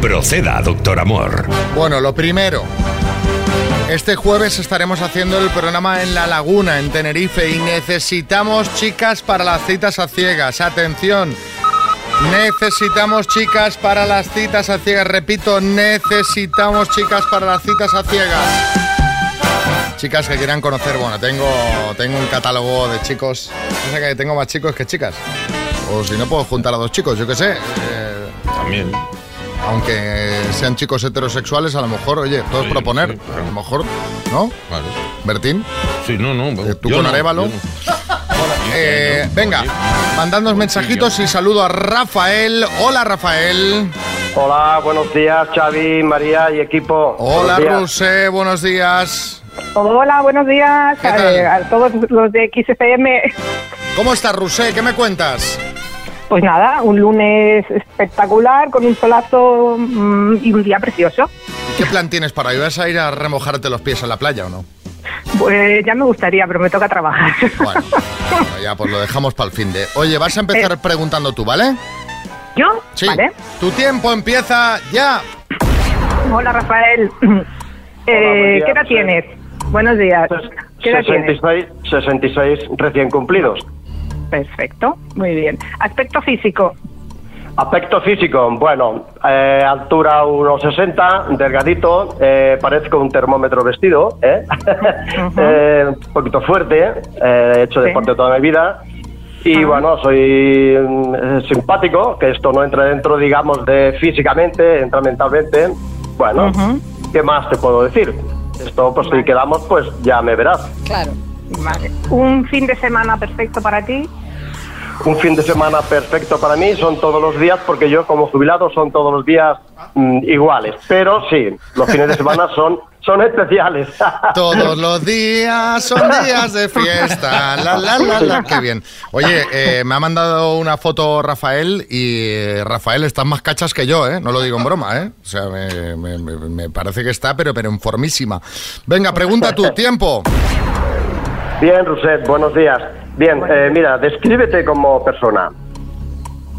Proceda, doctor Amor. Bueno, lo primero. Este jueves estaremos haciendo el programa en La Laguna, en Tenerife, y necesitamos chicas para las citas a ciegas. Atención, necesitamos chicas para las citas a ciegas. Repito, necesitamos chicas para las citas a ciegas. Chicas que quieran conocer, bueno, tengo, tengo un catálogo de chicos. No sé que tengo más chicos que chicas. O si no, puedo juntar a dos chicos, yo qué sé. También. Aunque sean chicos heterosexuales, a lo mejor, oye, puedes proponer. A lo mejor, ¿no? Bertín. Sí, no, no. ¿Tú yo con no, Arevalo? (laughs) Eh, venga, mandadnos mensajitos y saludo a Rafael. Hola, Rafael. Hola, buenos días, Xavi, María y equipo. Hola, Buenos. Rusé, buenos días. Hola, buenos días ¿Qué a, tal? a todos los de XFM. ¿Cómo estás, Rusé? ¿Qué me cuentas? Pues nada, un lunes espectacular con un solazo mm, y un día precioso. ¿Qué plan tienes para hoy? ¿Vas a ir a remojarte los pies en la playa o no? Pues ya me gustaría, pero me toca trabajar. Bueno, ya pues lo dejamos para el fin de. Oye, vas a empezar preguntando tú, ¿vale? ¿Yo? Sí. Vale. Tu tiempo empieza ya. Hola, Rafael. (clears throat) Eh, ¿Qué edad sí. tienes? Buenos días. ¿Qué edad tienes? 66, 66 recién cumplidos. Perfecto, muy bien. Aspecto físico. Aspecto físico, bueno, eh, altura 1,60, delgadito, eh, parezco un termómetro vestido, ¿eh? (laughs) Eh, un poquito fuerte, eh, he hecho Sí. deporte toda mi vida. Y bueno, soy eh, simpático, que esto no entra dentro, digamos, de físicamente, entra mentalmente. Bueno, ¿qué más te puedo decir? Esto, pues si quedamos, pues ya me verás. Claro. Vale. Un fin de semana perfecto para ti. Un fin de semana perfecto para mí, son todos los días, porque yo como jubilado son todos los días mm, iguales. Pero sí, los fines de semana son, son especiales. (laughs) Todos los días son días de fiesta. La, la, la, la. Qué bien. Oye, eh, me ha mandado una foto Rafael y eh, Rafael, estás más cachas que yo, ¿eh? No lo digo en broma, ¿eh? O sea, me, me- me- me parece que está, pero, pero en formísima. Venga, pregunta tu (laughs) tiempo. Bien, Roset, buenos días. Bien, eh, mira, descríbete como persona.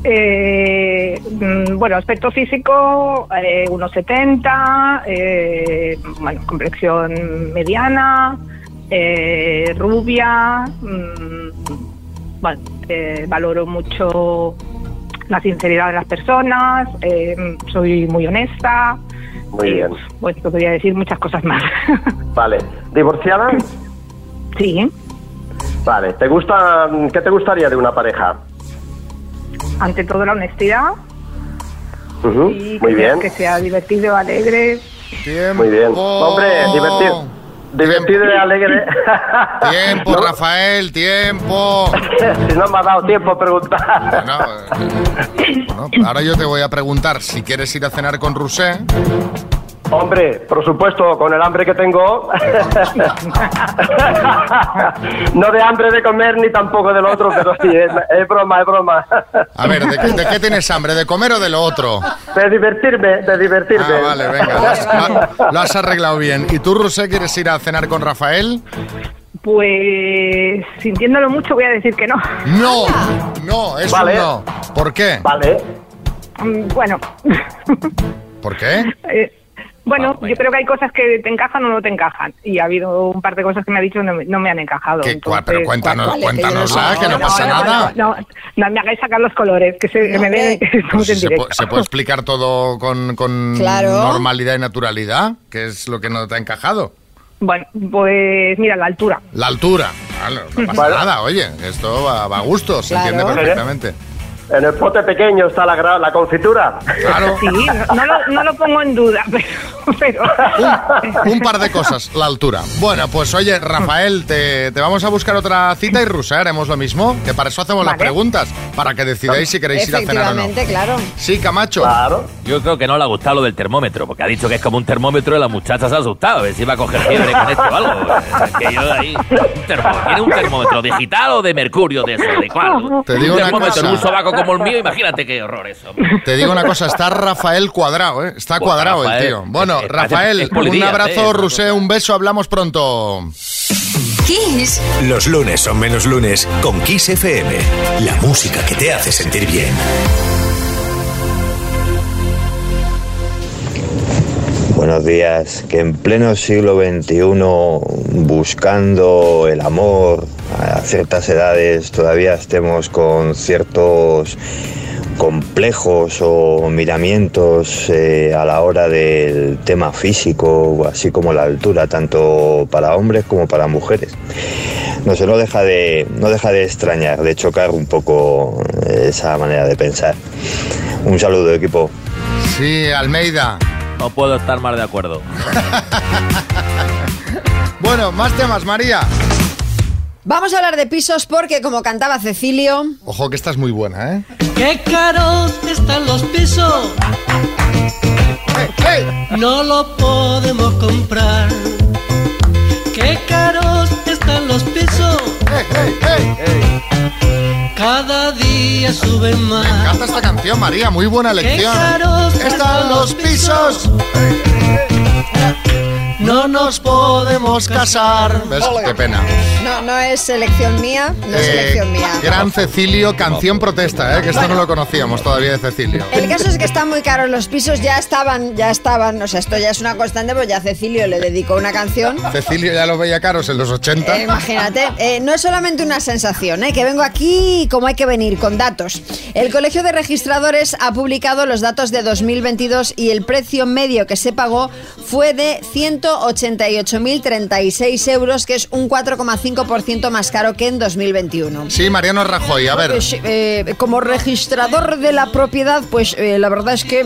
Eh, mm, bueno, aspecto físico, eh, 1,70, eh, bueno, complexión mediana, eh, rubia, mm, bueno, eh, valoro mucho la sinceridad de las personas, eh, soy muy honesta, Muy bien. bueno, te podría decir muchas cosas más. (laughs) Vale. ¿Divorciada? sí, Vale. ¿Te gusta, ¿Qué te gustaría de una pareja? ante todo la honestidad y Muy que, sea, bien. que sea divertido, alegre. Muy bien. Hombre, divertido. divertido y alegre. (laughs) Tiempo, (laughs) Rafael, tiempo. (laughs) si no me ha dado tiempo a preguntar. Bueno, ahora yo te voy a preguntar si quieres ir a cenar con Rusé. Hombre, por supuesto, con el hambre que tengo. (laughs) no de hambre de comer ni tampoco del otro, pero sí, es, es broma, es broma. A ver, ¿de, qué- de qué tienes hambre? ¿De comer o de lo otro? De divertirme, de divertirme. Ah, vale, venga, lo has, lo- lo has arreglado bien. ¿Y tú, Rusé, quieres ir a cenar con Rafael? Pues sintiéndolo mucho voy a decir que no. No, no, es Vale. un no. ¿Por qué? Vale. Mm, Bueno, ¿Por qué? (laughs) eh, bueno, Ah, yo creo que hay cosas que te encajan o no te encajan. Y ha habido un par de cosas que me ha dicho no, me- no me han encajado. ¿Qué, Entonces- pero cuéntanos, ¿Cuál-? Que no pasa nada. No, no, no me hagáis sacar los colores, que, se, que me den, (laughs) estamos Pues si se, puede explicar todo con, con Claro. normalidad y naturalidad, que es lo que no te ha encajado. Bueno, pues mira, la altura. La altura. Vale, no pasa Vale. nada, oye, esto va, va a gusto, se Claro. entiende perfectamente. En el pote pequeño está la, gra- la confitura. Claro. Sí, no, no lo, no lo pongo en duda, (laughs) pero... pero Un par de cosas, la altura. Bueno, pues oye, Rafael, te, te vamos a buscar otra cita y Rusa, haremos lo mismo, que para eso hacemos las Vale. preguntas, para que decidáis si queréis ir a cenar o no. Claro. Sí, Camacho. Yo creo que no le ha gustado lo del termómetro, porque ha dicho que es como un termómetro y la muchacha se ha asustado, a ver si va a coger fiebre con esto o algo. Es que yo ahí... un termó- ¿Tiene un termómetro digital o de mercurio de eso? ¿De cuál? Te digo un una termómetro en cosa. un sobaco como el mío, imagínate qué horror eso. Te digo una cosa, está Rafael cuadrado, ¿eh? Está Pues cuadrado el tío. Bueno, es- es- parece- Rafael, es un polidía, abrazo, ¿eh? Rusé, un beso, hablamos pronto. Kiss. Los lunes son menos lunes con Kiss FM. La música que te hace sentir bien. Buenos días. Que en pleno siglo XXI, buscando el amor a ciertas edades, todavía estemos con ciertos complejos o miramientos eh, a la hora del tema físico, así como la altura, tanto para hombres como para mujeres. No sé, no deja de, no deja de extrañar, de chocar un poco eh, esa manera de pensar. Un saludo, equipo. Sí, Almeida. No puedo estar más de acuerdo. (laughs) Bueno, más temas, María. Vamos a hablar de pisos porque, como cantaba Cecilio, Ojo que esta es muy buena, ¿eh? ¡Qué caros están los pisos! No lo podemos comprar. ¡Qué caros están los pisos! Cada día suben más. Me encanta esta canción, María, muy buena elección. Están los pisos. No nos podemos casar. ¿Ves? Qué pena. no, no es selección mía, no es Eh, selección mía. gran Cecilio, canción protesta, ¿eh? que esto no lo conocíamos todavía de Cecilio. El caso es que están muy caros los pisos, ya estaban, ya estaban, o sea, esto ya es una constante, pues ya Cecilio le dedicó una canción. Cecilio ya lo veía caros en los 80. Eh, imagínate, eh, no es solamente una sensación, eh, que vengo aquí como hay que venir, con datos. El Colegio de Registradores ha publicado los datos de 2022 y el precio medio que se pagó fue de 188.036 euros, que es un 4,5% más caro que en 2021. Sí, Mariano Rajoy, a ver. Pues, eh, como registrador de la propiedad, pues eh, la verdad es que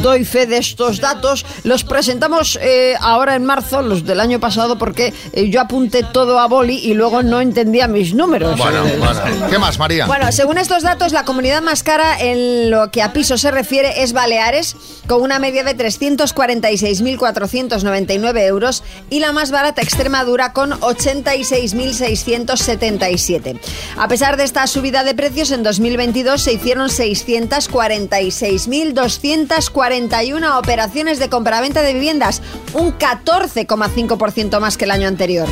doy fe de estos datos. Los presentamos eh, ahora en marzo, los del año pasado, porque yo apunté todo a boli y luego no entendía mis números. Bueno, bueno. ¿Qué más, María? Bueno, según estos datos, la comunidad más cara en lo que a piso se refiere es Baleares, con una media de 346.499 euros, y la más barata Extremadura, con 86.677. A pesar de esta subida de precios, en 2022 se hicieron 646.241 operaciones de compraventa de viviendas, un 14,5% más que el año anterior.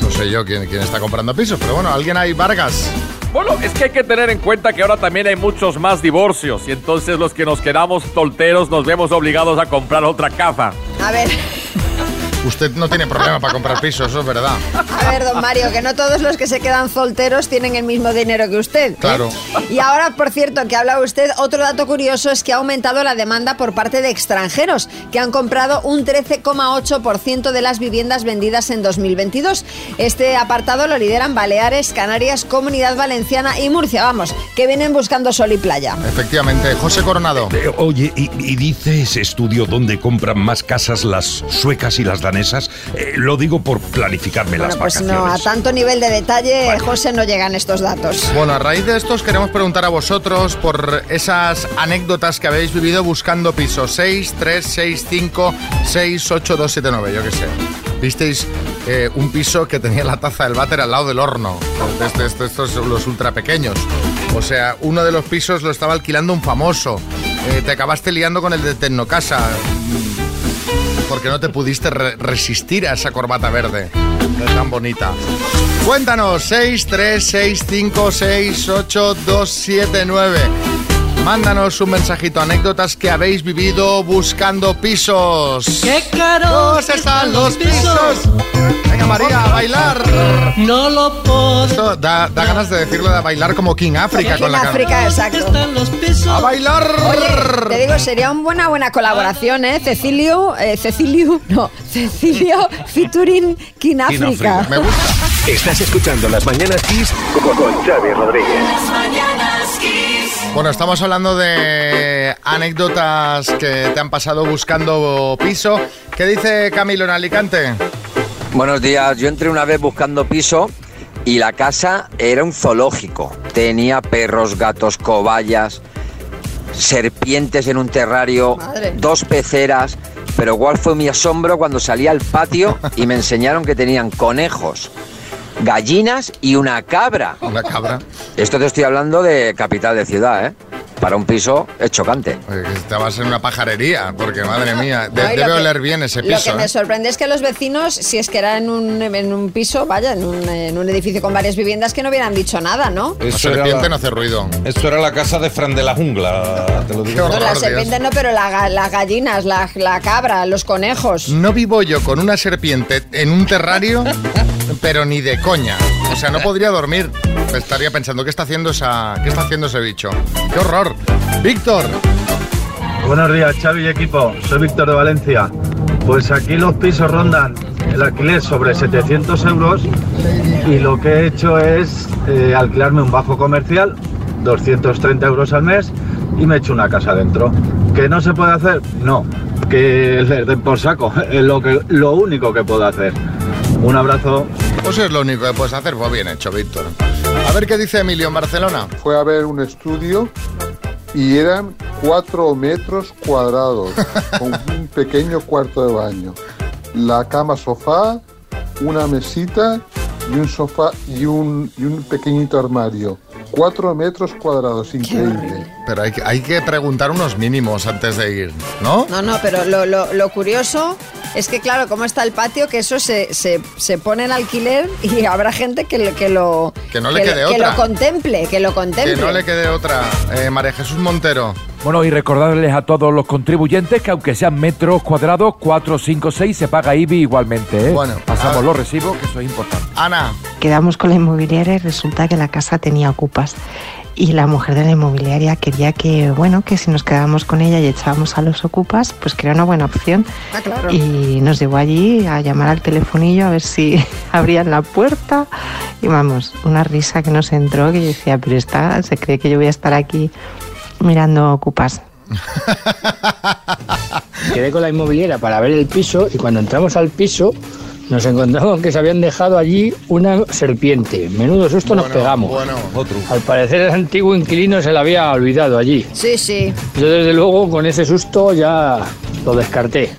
No sé yo quién, quién está comprando pisos, pero bueno, alguien hay Vargas. Bueno, es que hay que tener en cuenta que ahora también hay muchos más divorcios y entonces los que nos quedamos solteros nos vemos obligados a comprar otra casa. A ver, (laughs) Usted no tiene problema para comprar pisos, eso es verdad. a ver, don Mario, que no todos los que se quedan solteros tienen el mismo dinero que usted. ¿eh? Claro. Y ahora, por cierto, que habla usted, otro dato curioso es que ha aumentado la demanda por parte de extranjeros, que han comprado un 13,8% de las viviendas vendidas en 2022. Este apartado lo lideran Baleares, Canarias, Comunidad Valenciana y Murcia, vamos, que vienen buscando sol y playa. Efectivamente, José Coronado. Eh, Oye, y, y dice ese estudio dónde compran más casas las suecas y las danesas. Danesas. Eh, lo digo por planificarme las Bueno, pues vacaciones. no, a tanto nivel de detalle, José, no llegan estos datos. Bueno, a raíz de estos queremos preguntar a vosotros por esas anécdotas que habéis vivido buscando piso 6, 3, 6, 5, 6, 8, 2, 7, 9, yo qué sé. Visteis eh, un piso que tenía la taza del váter al lado del horno. Este- estos son los ultra pequeños. O sea, uno de los pisos lo estaba alquilando un famoso. Eh, te acabaste liando con el de Tecnocasa. Porque no te pudiste re- resistir a esa corbata verde. Tan bonita. Cuéntanos, 6, 3, 6, 5, 6, 8, 2, 7, 9. Mándanos un mensajito, anécdotas que habéis vivido buscando pisos. ¡Qué caros están los pisos! Venga, María, a bailar. No lo puedo. Esto da, da ganas de decirlo de bailar como King África con King la África, exacto. ¡A bailar! Oye, te digo, sería una buena, buena colaboración, ¿eh? Cecilio, eh, Cecilio, no, Cecilio featuring King África. Me gusta. Estás escuchando Las Mañanas Kiss con, con Xavi Rodríguez. Las mañanas Kiss. Bueno, estamos hablando de anécdotas que te han pasado buscando piso. ¿Qué dice Camilo en Alicante? Buenos días, yo entré una vez buscando piso y la casa era un zoológico. Tenía perros, gatos, cobayas, serpientes en un terrario, Madre. dos peceras. Pero igual fue mi asombro cuando salí al patio y me enseñaron que tenían conejos, gallinas y una cabra. Una cabra. Esto te estoy hablando de capital de ciudad, ¿eh? Para un piso es chocante. Oye, que estabas en una pajarería, porque madre mía, de- debe que- oler bien ese Lo que piso. me ¿eh? sorprende es que los vecinos, si es que era en un, en un piso, vaya, en un, en un edificio con varias viviendas, que no hubieran dicho nada, ¿no? La serpiente no hace ruido. Esto era la casa de Fran de la Jungla, te lo digo. No, la serpiente no, pero la las gallinas, la, la cabra, los conejos. No vivo yo con una serpiente en un terrario, pero ni de coña. O sea, no podría dormir. Estaría pensando, ¿qué está haciendo esa, qué está haciendo ese bicho? ¡Qué horror! Víctor. Buenos días, Xavi y equipo. Soy Víctor de Valencia. Pues aquí los pisos rondan el alquiler sobre 700 euros y lo que he hecho es eh, alquilarme un bajo comercial, 230 euros al mes y me he hecho una casa dentro. ¿Que no se puede hacer? No. Que les den por saco. (laughs) Es lo, que, lo único que puedo hacer. Un abrazo. Pues es lo único que puedes hacer. Pues bien hecho, Víctor. A ver qué dice Emilio en Barcelona. Fue a ver un estudio y eran cuatro metros cuadrados (laughs) con un pequeño cuarto de baño. La cama sofá, una mesita y un sofá y un, y un pequeñito armario. Cuatro metros cuadrados, increíble. Pero hay que, hay que preguntar unos mínimos antes de ir, ¿no? No, no, pero lo, lo- lo curioso es que, claro, como está el patio, que eso se, se, se pone en alquiler y (laughs) habrá gente que, lo- que lo... Que no le quede que otra. lo contemple, que lo contemple. Que no le quede otra. Eh, María Jesús Montero. Bueno, y recordarles a todos los contribuyentes que aunque sean metros cuadrados, 4, 5, 6, se paga IBI igualmente, ¿eh? Bueno, Pasamos a- los recibos, que eso es importante. Ana. Quedamos con la inmobiliaria y resulta que la casa tenía ocupas. Y la mujer de la inmobiliaria quería que, bueno, que si nos quedábamos con ella y echábamos a los ocupas, pues que era una buena opción. Ah, claro. Y nos llevó allí a llamar al telefonillo a ver si (laughs) abrían la puerta. Y vamos, una risa que nos entró que yo decía, pero está, se cree que yo voy a estar aquí mirando ocupas. (laughs) Quedé con la inmobiliaria para ver el piso y cuando entramos al piso nos encontramos que se habían dejado allí una serpiente. Menudo susto nos pegamos. Otro. Al parecer el antiguo inquilino se la había olvidado allí. Sí, sí. Yo desde luego con ese susto ya lo descarté.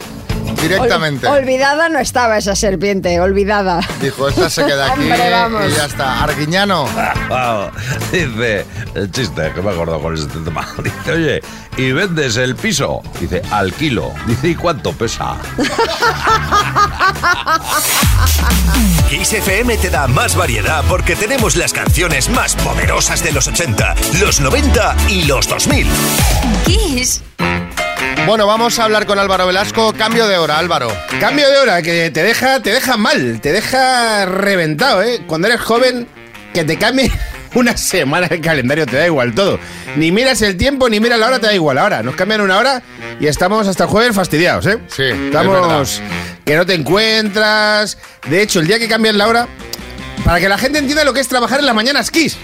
Directamente. Ol- olvidada no estaba esa serpiente, olvidada. Dijo, esta se queda (laughs) aquí Hombre, vamos. y ya está. Arguiñano. (laughs) Dice, el chiste que me acuerdo con este tema. (laughs) Dice, oye, ¿y vendes el piso? Dice, al kilo. Dice, ¿y cuánto pesa? Kiss FM te da más variedad porque tenemos las canciones más poderosas de los 80, los 90 y los 2000. Kiss. Bueno, vamos a hablar con Álvaro Velasco. Cambio de hora, Álvaro. Cambio de hora, que te deja, te deja mal, te deja reventado, ¿eh? Cuando eres joven, que te cambie (laughs) una semana el calendario, te da igual todo. Ni miras el tiempo, ni miras la hora, te da igual. Ahora, nos cambian una hora y estamos hasta el jueves fastidiados, ¿eh? Sí, Estamos que no te encuentras. De hecho, el día que cambian la hora, para que la gente entienda lo que es trabajar en las mañanas Kiss.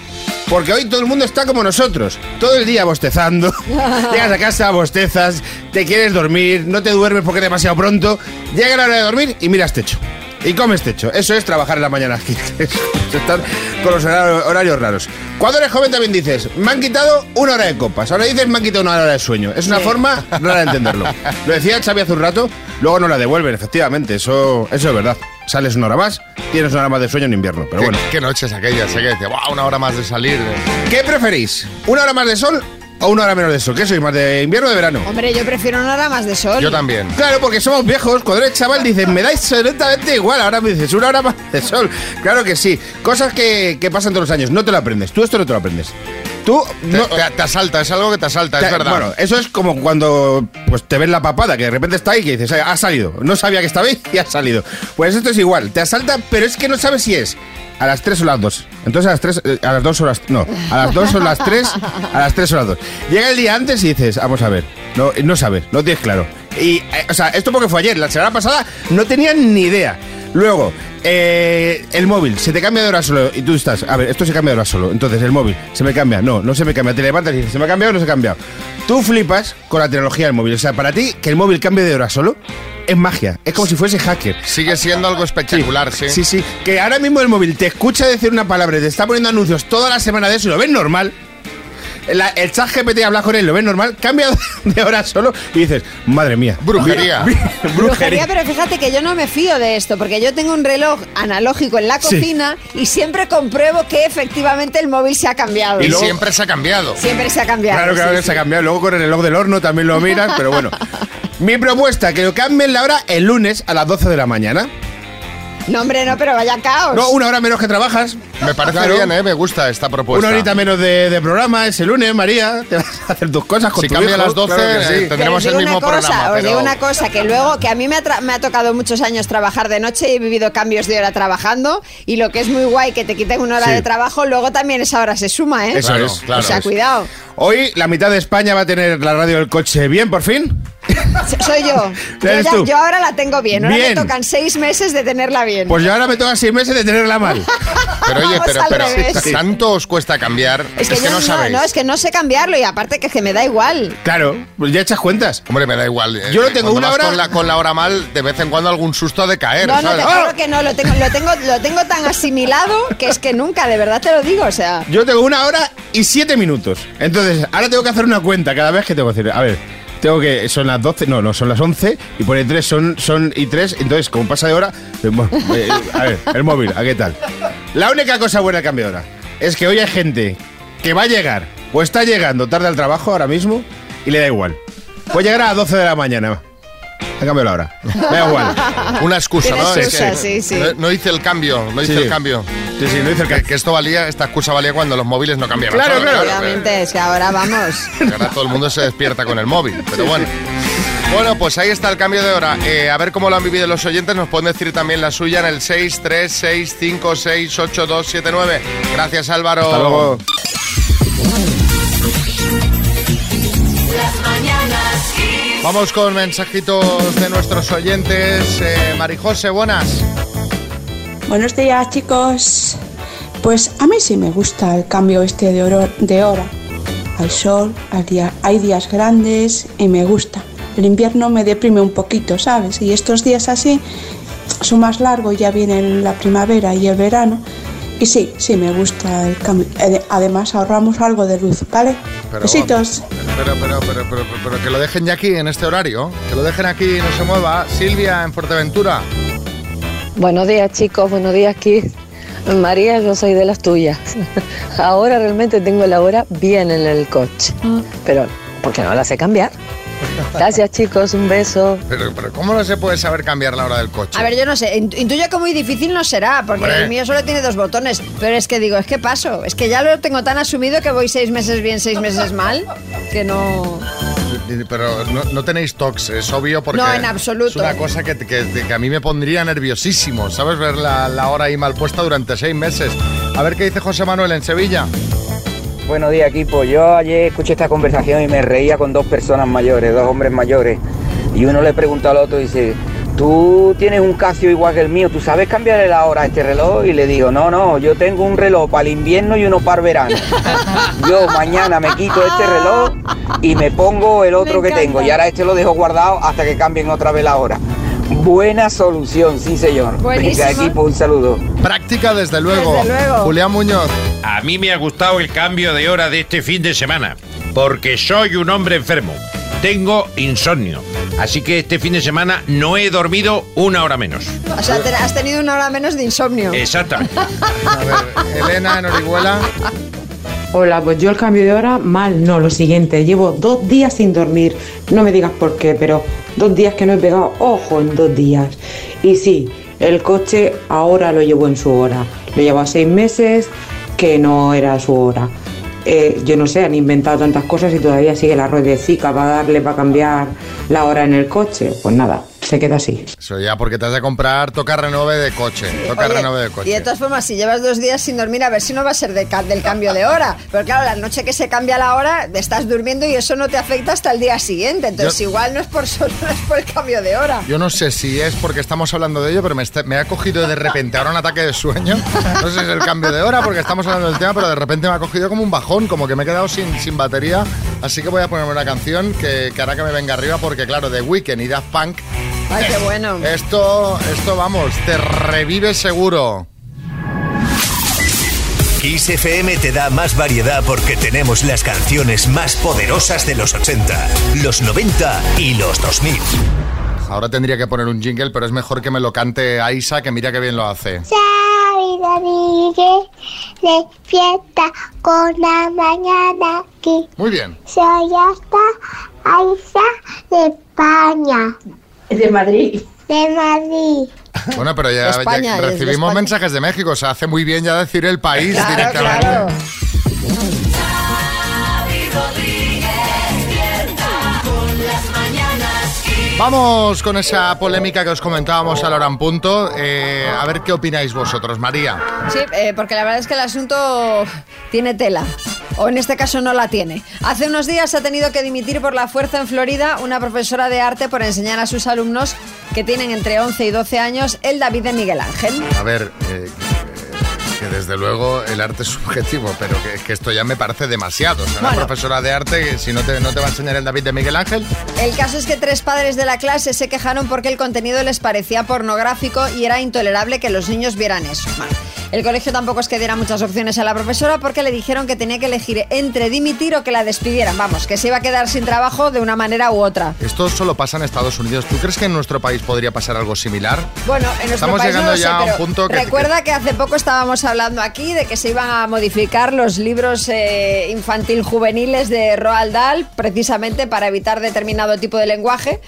Porque hoy todo el mundo está como nosotros, todo el día bostezando. (laughs) Llegas a casa, bostezas, te quieres dormir, no te duermes porque es demasiado pronto, llega la hora de dormir y miras techo. Y comes techo. Eso es trabajar en la mañana (laughs) aquí. Es estar con los horarios, horarios raros. Cuando eres joven también dices, me han quitado una hora de copas. Ahora dices, me han quitado una hora de sueño. Es una Sí. forma rara de entenderlo. (laughs) Lo decía Xavi hace un rato, luego no la devuelven, efectivamente. Eso, eso es verdad. Sales una hora más, tienes una hora más de sueño en invierno. Pero ¿Qué, bueno. qué noches aquellas, sé que decía, "Buah, una hora más de salir. de-". ¿Qué preferís? ¿Una hora más de sol o una hora menos de sol? ¿Qué sois, más de invierno o de verano? Hombre, yo prefiero una hora más de sol. también. Claro, porque somos viejos. Cuando eres chaval dices, me dais absolutamente igual. Ahora me dices, una hora más de sol. Claro que sí. Cosas que, que pasan todos los años. No te lo aprendes. Tú esto no te lo aprendes. Tú Te, no, te- te asalta, es algo que te asalta, te- es verdad. Bueno, eso es como cuando pues te ves la papada, que de repente está ahí y que dices, "Ah, ha salido. No sabía que estaba ahí y ha salido. Pues esto es igual. Te asalta, pero es que no sabes si es a las 3 o las 2. Entonces a las 3, eh, a las 2 o las... No, a las 2 o las 3, a las 3 o las 2. Llega el día antes y dices, vamos a ver. No, no sabes, no tienes claro. Y, eh, o sea, esto porque fue ayer. La semana pasada no tenía ni idea. Luego, eh, el móvil, se te cambia de hora solo y tú estás, a ver, esto se cambia de hora solo, entonces el móvil, se me cambia, no, no se me cambia, te levantas y dices, se me ha cambiado o no se ha cambiado. Tú flipas con la tecnología del móvil, o sea, para ti que el móvil cambie de hora solo es magia, es como si fuese hacker. Sigue siendo algo espectacular, sí. Sí, sí, que ahora mismo el móvil te escucha decir una palabra y te está poniendo anuncios toda la semana de eso y lo ves normal. La- el chat GPT habla con él, lo ves normal, cambia de hora solo y dices, madre mía. (laughs) Brujería. Brujería, pero fíjate que yo no me fío de esto, porque yo tengo un reloj analógico en la Sí. cocina y siempre compruebo que efectivamente el móvil se ha cambiado. Y siempre se ha cambiado. Siempre se ha cambiado. Claro, claro sí, que sí. se ha cambiado. Luego con el reloj del horno también lo miras, pero bueno. (laughs) Mi propuesta, que lo cambien la hora el lunes a las 12 de la mañana. No, hombre, no, pero vaya caos. No, una hora menos que trabajas. Me parece Claro. bien, ¿eh? Me gusta esta propuesta. Una horita menos de, de programa ese lunes, María. Te vas a hacer tus cosas con Si tu cambia hijo, a las 12, claro que sí. eh, tendremos os el mismo cosa, programa. Os pero- digo una cosa, que luego, que a mí me ha, me ha tocado muchos años trabajar de noche y he vivido cambios de hora trabajando y lo que es muy guay que te quiten una hora Sí. de trabajo, luego también esa hora se suma, ¿eh? Eso Claro, es. claro. o sea, es. cuidado. Hoy la mitad de España va a tener la radio del coche bien, por fin. (laughs) Soy yo. Yo, Eres ya- tú. yo ahora la tengo bien. Ahora Bien. me tocan seis meses de tenerla bien. Pues yo ahora me toca seis meses de tenerla mal. (laughs) Pero oye, Vamos pero, pero. ¿tanto os cuesta cambiar? es que, no sabéis. no, es que no sé cambiarlo y aparte que, es que me da igual. Claro, pues ya echas cuentas. Hombre, me da igual. eh, Yo lo tengo cuando una hora- Con la, con la hora mal, de vez en cuando algún susto de caer. No, no, ¿sabes? te ¡Ah! juro que no, lo tengo, lo, tengo, lo tengo tan asimilado que es que nunca, de verdad te lo digo, o sea... Yo tengo una hora y siete minutos. Entonces, ahora tengo que hacer una cuenta cada vez que tengo que decir, a ver, tengo que, son las 12, no, no, son las 11 y pone 3, son, son y 3, entonces como pasa de hora, eh, eh, a ver, el móvil, ¿a qué tal? La única cosa buena del cambio de hora es que hoy hay gente que va a llegar o está llegando tarde al trabajo ahora mismo y le da igual. Puede llegar a las 12 de la mañana. Ha cambiado la hora. Me da igual. Una excusa, ¿no? Es excusa, que sí, sí. No, no hice el cambio, no hice Sí. el cambio. Sí, sí, no hice el Que, cambio. que esto valía, esta excusa valía cuando los móviles no cambiaban. Claro, claro. Obviamente, es que ahora vamos... que (laughs) ahora todo el mundo se despierta con el móvil, pero bueno. Bueno, pues ahí está el cambio de hora. Eh, a ver cómo lo han vivido los oyentes. Nos pueden decir también la suya en el 636568279. Gracias, Álvaro. Hasta luego. Vamos con mensajitos de nuestros oyentes. Eh, Marijose, buenas. Buenos días, chicos. Pues a mí sí me gusta el cambio este de, hora-. Hay sol, hay, hay días grandes y me gusta. El invierno me deprime un poquito, ¿sabes? Y estos días así son más largos, ya viene la primavera y el verano. Y sí, sí me gusta el cambio. Ade- Además ahorramos algo de luz, ¿vale? Pero, Besitos. Pero, pero, pero, pero, pero, pero que lo dejen ya aquí en este horario. Que lo dejen aquí y no se mueva. Silvia en Fuerteventura. Buenos días chicos, buenos días Kiss. María, yo soy de las tuyas. (laughs) Ahora realmente tengo la hora bien en el coche, pero ¿por qué no la sé cambiar? Gracias chicos, un beso. Pero, pero ¿cómo no se puede saber cambiar la hora del coche? A ver, yo no sé, intu- intuyo que muy difícil no será, porque Hombre. el mío solo tiene dos botones, pero es que digo, es que paso, es que ya lo tengo tan asumido que voy seis meses bien, seis meses mal, que no... Pero no, no tenéis tox, es obvio porque No, en absoluto. es una cosa que, que- que a mí me pondría nerviosísimo, ¿sabes? Ver la, la hora ahí mal puesta durante seis meses. A ver qué dice José Manuel en Sevilla. Buenos días, equipo. Yo ayer escuché esta conversación y me reía con dos personas mayores, dos hombres mayores. Y uno le preguntó al otro, dice, tú tienes un Casio igual que el mío, ¿tú sabes cambiarle la hora a este reloj? Y le digo, no, no, yo tengo un reloj para el invierno y uno para el verano. Yo mañana me quito este reloj y me pongo el otro Me que tengo. Y ahora este lo dejo guardado hasta que cambien otra vez la hora. Buena solución, sí señor. Buenísima. Venga, equipo, un saludo. Práctica, desde luego. Desde luego. Julián Muñoz. A mí me ha gustado el cambio de hora de este fin de semana, porque soy un hombre enfermo. Tengo insomnio. Así que este fin de semana no he dormido una hora menos. O sea, te- has tenido una hora menos de insomnio. Exactamente. A ver, Elena en Orihuela. Hola, pues yo el cambio de hora mal, no, lo siguiente, llevo dos días sin dormir, no me digas por qué, pero dos días que no he pegado ojo en dos días. Y sí, el coche ahora lo llevo en su hora, lo llevo seis meses que no era su hora. Eh, yo no sé, han inventado tantas cosas y todavía sigue la ruedecica para darle, para cambiar la hora en el coche. Pues nada, se queda así. Eso ya porque te has de comprar toca renove de coche. Toca Oye, renove de Y de coche. todas formas, si llevas dos días sin dormir, a ver si no va a ser de del cambio de hora. Pero claro, la noche que se cambia la hora, estás durmiendo y eso no te afecta hasta el día siguiente. Entonces, Yo- igual no es por solo (laughs) no es por el cambio de hora. Yo no sé si es porque estamos hablando de ello, pero me, está- me ha cogido de repente ahora un ataque de sueño. No sé si es el cambio de hora porque estamos hablando del tema, pero de repente me ha cogido como un bajón, como que me he quedado sin, sin batería. Así que voy a ponerme una canción que, que hará que me venga arriba porque, claro, The Weeknd y Daft Punk. Ay, qué bueno. Esto, esto vamos, te revive seguro. Kiss FM te da más variedad porque tenemos las canciones más poderosas de los 80, los 90 y los 2000. Ahora tendría que poner un jingle, pero es mejor que me lo cante Aisa, que mira qué bien lo hace. Xavi Rodríguez despierta con la mañana aquí. Muy bien. Soy hasta Aiza de España. De Madrid. De Madrid. (laughs) Bueno, pero ya, España, de recibimos mensajes de México. Se hace muy bien ya decir el país Claro, directamente. claro. Vamos con esa polémica que os comentábamos a la hora en punto. Eh, a ver qué opináis vosotros, María. Sí, eh, porque la verdad es que el asunto tiene tela. O en este caso no la tiene. Hace unos días ha tenido que dimitir por la fuerza en Florida una profesora de arte por enseñar a sus alumnos que tienen entre 11 y 12 años el David de Miguel Ángel. A ver, eh, eh, que desde luego el arte es subjetivo, pero que, que esto ya me parece demasiado. O sea, una Bueno. profesora de arte, si no te, no te va a enseñar el David de Miguel Ángel, El caso es que tres padres de la clase se quejaron porque el contenido les parecía pornográfico y era intolerable que los niños vieran eso. El colegio tampoco es que diera muchas opciones a la profesora porque le dijeron que tenía que elegir entre dimitir o que la despidieran. Vamos, que se iba a quedar sin trabajo de una manera u otra. esto solo pasa en Estados Unidos. ¿Tú crees que en nuestro país podría pasar algo similar? Bueno, en nuestro Estamos país no llegando sé, ya a un punto que- recuerda que... hace poco estábamos hablando aquí de que se iban a modificar los libros eh, infantil juveniles de Roald Dahl precisamente para evitar determinado tipo de lenguaje.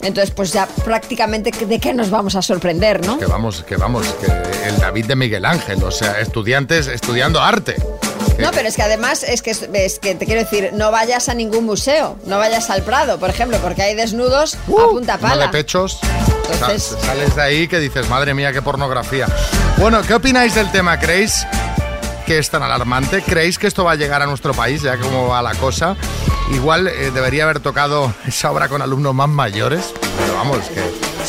Entonces, pues ya prácticamente de qué nos vamos a sorprender, ¿no? Que vamos, que vamos, que el David de Miguel Ángel, o sea, estudiantes estudiando arte. No, pero es que además es que, es que te quiero decir, no vayas a ningún museo, no vayas al Prado, por ejemplo, porque hay desnudos a punta No de pala. pechos. Entonces- Sa- sales de ahí que dices, madre mía, qué pornografía. Bueno, ¿qué opináis del tema? ¿Creéis que es tan alarmante? ¿Creéis que esto va a llegar a nuestro país, ya como va la cosa? Igual eh, debería haber tocado esa obra con alumnos más mayores, pero vamos, que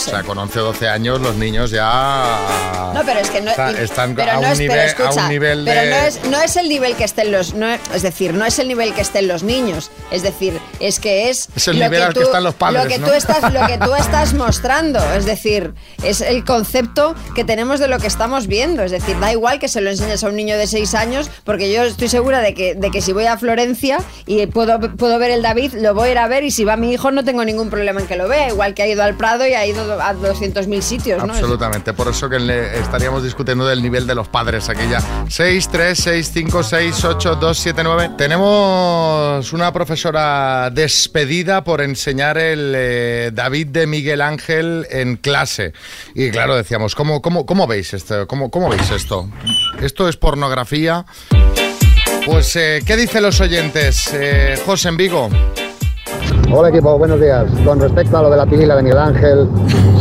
o sea, con 11 o 12 años los niños ya... No, pero es que no, Está- están pero a, no un es, pero nivel, a escucha, un nivel pero de... no es, no es el nivel que estén los, no es, decir, no es el nivel que estén los niños, es decir, es que es, Es el lo nivel al que están los padres, lo que ¿no? tú estás, lo que tú estás mostrando, es decir, es el concepto que tenemos de lo que estamos viendo, es decir, da igual que se lo enseñes a un niño de 6 años, porque yo estoy segura de que, de que si voy a Florencia y puedo, puedo ver el David, lo voy a ir a ver y si va mi hijo no tengo ningún problema en que lo vea, igual que ha ido al Prado y ha ido a 200.000 sitios, ¿no? Absolutamente, por eso que le estaríamos discutiendo del nivel de los padres aquí ya. 6, 3, 6, 5, 6, 8, 2, 7, 9. Tenemos una profesora despedida por enseñar el eh, David de Miguel Ángel en clase. Y claro, decíamos, ¿cómo, cómo, cómo veis esto? ¿Cómo, ¿Cómo veis esto? ¿Esto es pornografía? Pues, eh, ¿qué dicen los oyentes? Eh, José en Vigo. Hola equipo, buenos días. Con respecto a lo de la pilila de Miguel Ángel,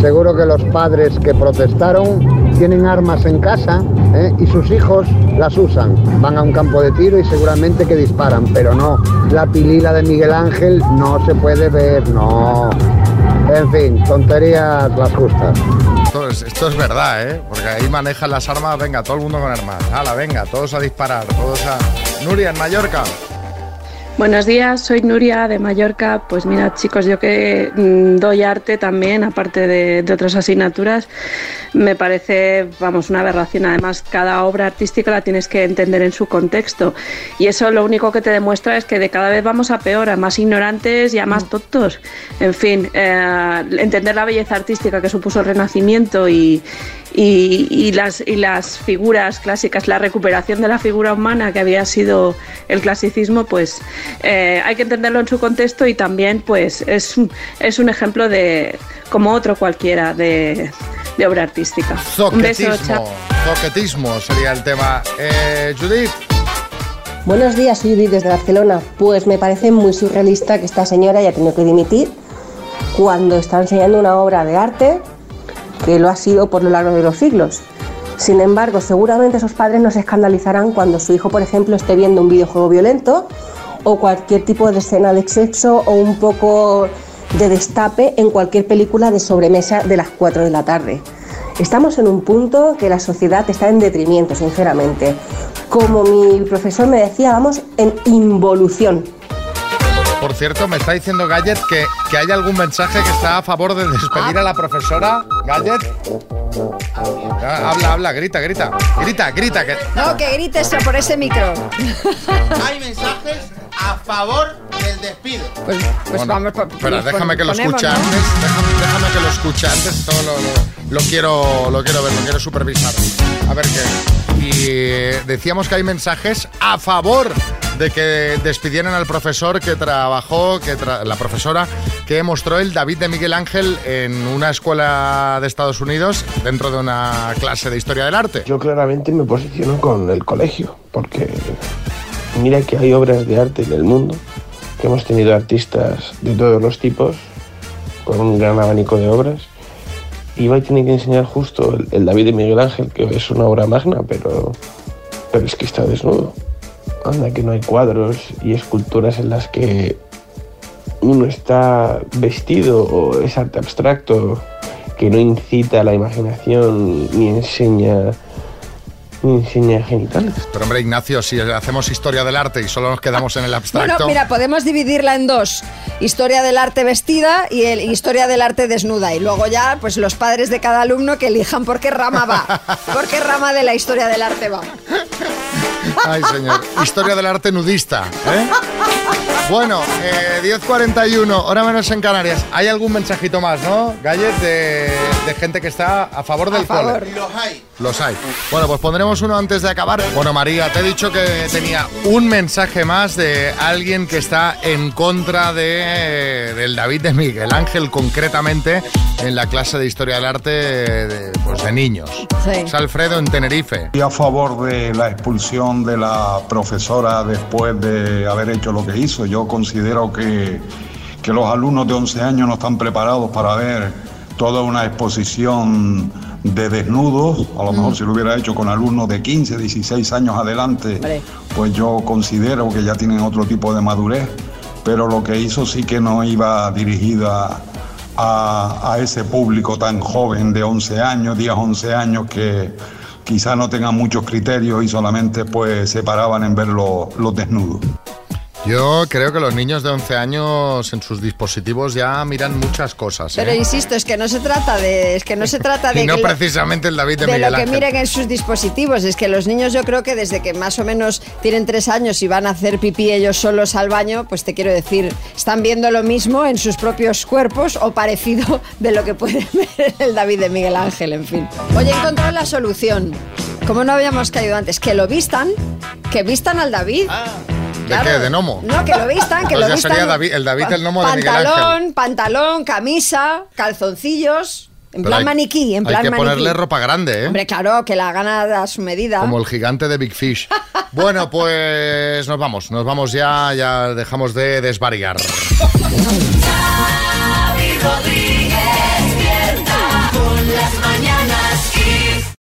seguro que los padres que protestaron tienen armas en casa ¿eh? y sus hijos las usan. Van a un campo de tiro y seguramente que disparan, pero no, la pilila de Miguel Ángel no se puede ver, no. En fin, tonterías las justas. Esto es, esto es verdad, ¿eh? Porque ahí manejan las armas, venga, todo el mundo con armas. Hala, venga, todos a disparar, todos a... Nuria, en Mallorca. Buenos días, soy Nuria de Mallorca. Pues mira, chicos, yo que mm, doy arte también, aparte de, de otras asignaturas, me parece, vamos, una aberración. Además, cada obra artística la tienes que entender en su contexto. Y eso lo único que te demuestra es que de cada vez vamos a peor, a más ignorantes y a más tontos. En fin, eh, entender la belleza artística que supuso el Renacimiento y, y, y las, y las figuras clásicas, la recuperación de la figura humana que había sido el clasicismo, pues eh, hay que entenderlo en su contexto y también pues es, un- es un ejemplo de, como otro cualquiera, de, de obra artística. Un beso, chao. Zoquetismo. Zoquetismo sería el tema. Eh, Judith. Buenos días, soy Judith desde Barcelona. Pues me parece muy surrealista que esta señora haya tenido que dimitir cuando está enseñando una obra de arte que lo ha sido por lo largo de los siglos. Sin embargo, seguramente esos padres no se escandalizarán cuando su hijo, por ejemplo, esté viendo un videojuego violento o cualquier tipo de escena de sexo o un poco de destape en cualquier película de sobremesa de las 4 de la tarde. Estamos en un punto que la sociedad está en detrimento, sinceramente. Como mi profesor me decía, vamos en involución. Por cierto, me está diciendo Gadget que, que hay algún mensaje que está a favor de despedir a la profesora. Gadget. Ah, Habla, habla, grita, grita. Grita, grita. Que... No, que grites por ese micro. (laughs) Hay mensajes a favor del despido. Pues, pues Bueno, vamos. po- Espera, pues déjame que lo escuche ¿no? antes. Déjame, déjame que lo escuche antes. Todo lo, lo- lo quiero, lo quiero ver, lo quiero supervisar. A ver qué. Y eh, decíamos que hay mensajes a favor de que despidieran al profesor que trabajó, que la profesora que mostró el David de Miguel Ángel en una escuela de Estados Unidos dentro de una clase de historia del arte. Yo claramente me posiciono con el colegio, porque mira que hay obras de arte en el mundo, que hemos tenido artistas de todos los tipos, con un gran abanico de obras, y hoy tiene que enseñar justo el, el David de Miguel Ángel, que es una obra magna, pero, pero es que está desnudo. Anda que no hay cuadros y esculturas en las que uno está vestido o es arte abstracto que no incita a la imaginación ni enseña ni enseña genitales. Pero hombre, Ignacio, si hacemos historia del arte y solo nos quedamos en el abstracto. Bueno, mira, podemos dividirla en dos. Historia del arte vestida y el, historia del arte desnuda. Y luego ya, pues los padres de cada alumno que elijan por qué rama va. (laughs) Por qué rama de la historia del arte va. Ay, señor. Historia del arte nudista. ¿eh? (laughs) Bueno, eh, 10.41, hora menos en Canarias. ¿Hay algún mensajito más, no, Gallet, de, de gente que está a favor del favor. cole? Los hay. Los hay. Bueno, pues pondremos uno antes de acabar. Bueno, María, te he dicho que tenía un mensaje más de alguien que está en contra de, del David de Miguel Ángel, concretamente en la clase de Historia del Arte de, pues, de niños. Sí. Es Alfredo en Tenerife. Estoy a favor de la expulsión de la profesora después de haber hecho lo que hizo. Yo considero que, que los alumnos de 11 años no están preparados para ver toda una exposición de desnudos. A lo mejor si lo hubiera hecho con alumnos de 15, 16 años adelante, pues yo considero que ya tienen otro tipo de madurez. Pero lo que hizo sí que no iba dirigida a, a ese público tan joven de 11 años, 10, 11 años que quizá no tengan muchos criterios y solamente pues se paraban en ver lo- los desnudos. Yo creo que los niños de 11 años en sus dispositivos ya miran muchas cosas. ¿eh? Pero insisto, es que no se trata de. Es que no se trata (laughs) de. y no que lo- precisamente el David de, de Miguel lo que Ángel. miren en sus dispositivos. Es que los niños yo creo que desde que más o menos tienen tres años y van a hacer pipí ellos solos al baño, pues te quiero decir, están viendo lo mismo en sus propios cuerpos o parecido (laughs) de lo que puede (laughs) ver el David de Miguel Ángel, en fin. Oye, he encontrado la solución. Como no habíamos caído antes, que lo vistan, que vistan al David. ¿De Claro. qué? ¿De gnomo? No, que lo vistan, que Pues lo ya vistan. sería David- el David, el gnomo de Miguel pantalón, Ángel. Pantalón, camisa, calzoncillos. En Pero plan hay- maniquí, en plan Hay que maniquí. ponerle ropa grande, ¿eh? Hombre, claro, que la gana a su medida. Como el gigante de Big Fish. (laughs) Bueno, pues nos vamos, nos vamos ya, ya dejamos de desvariar.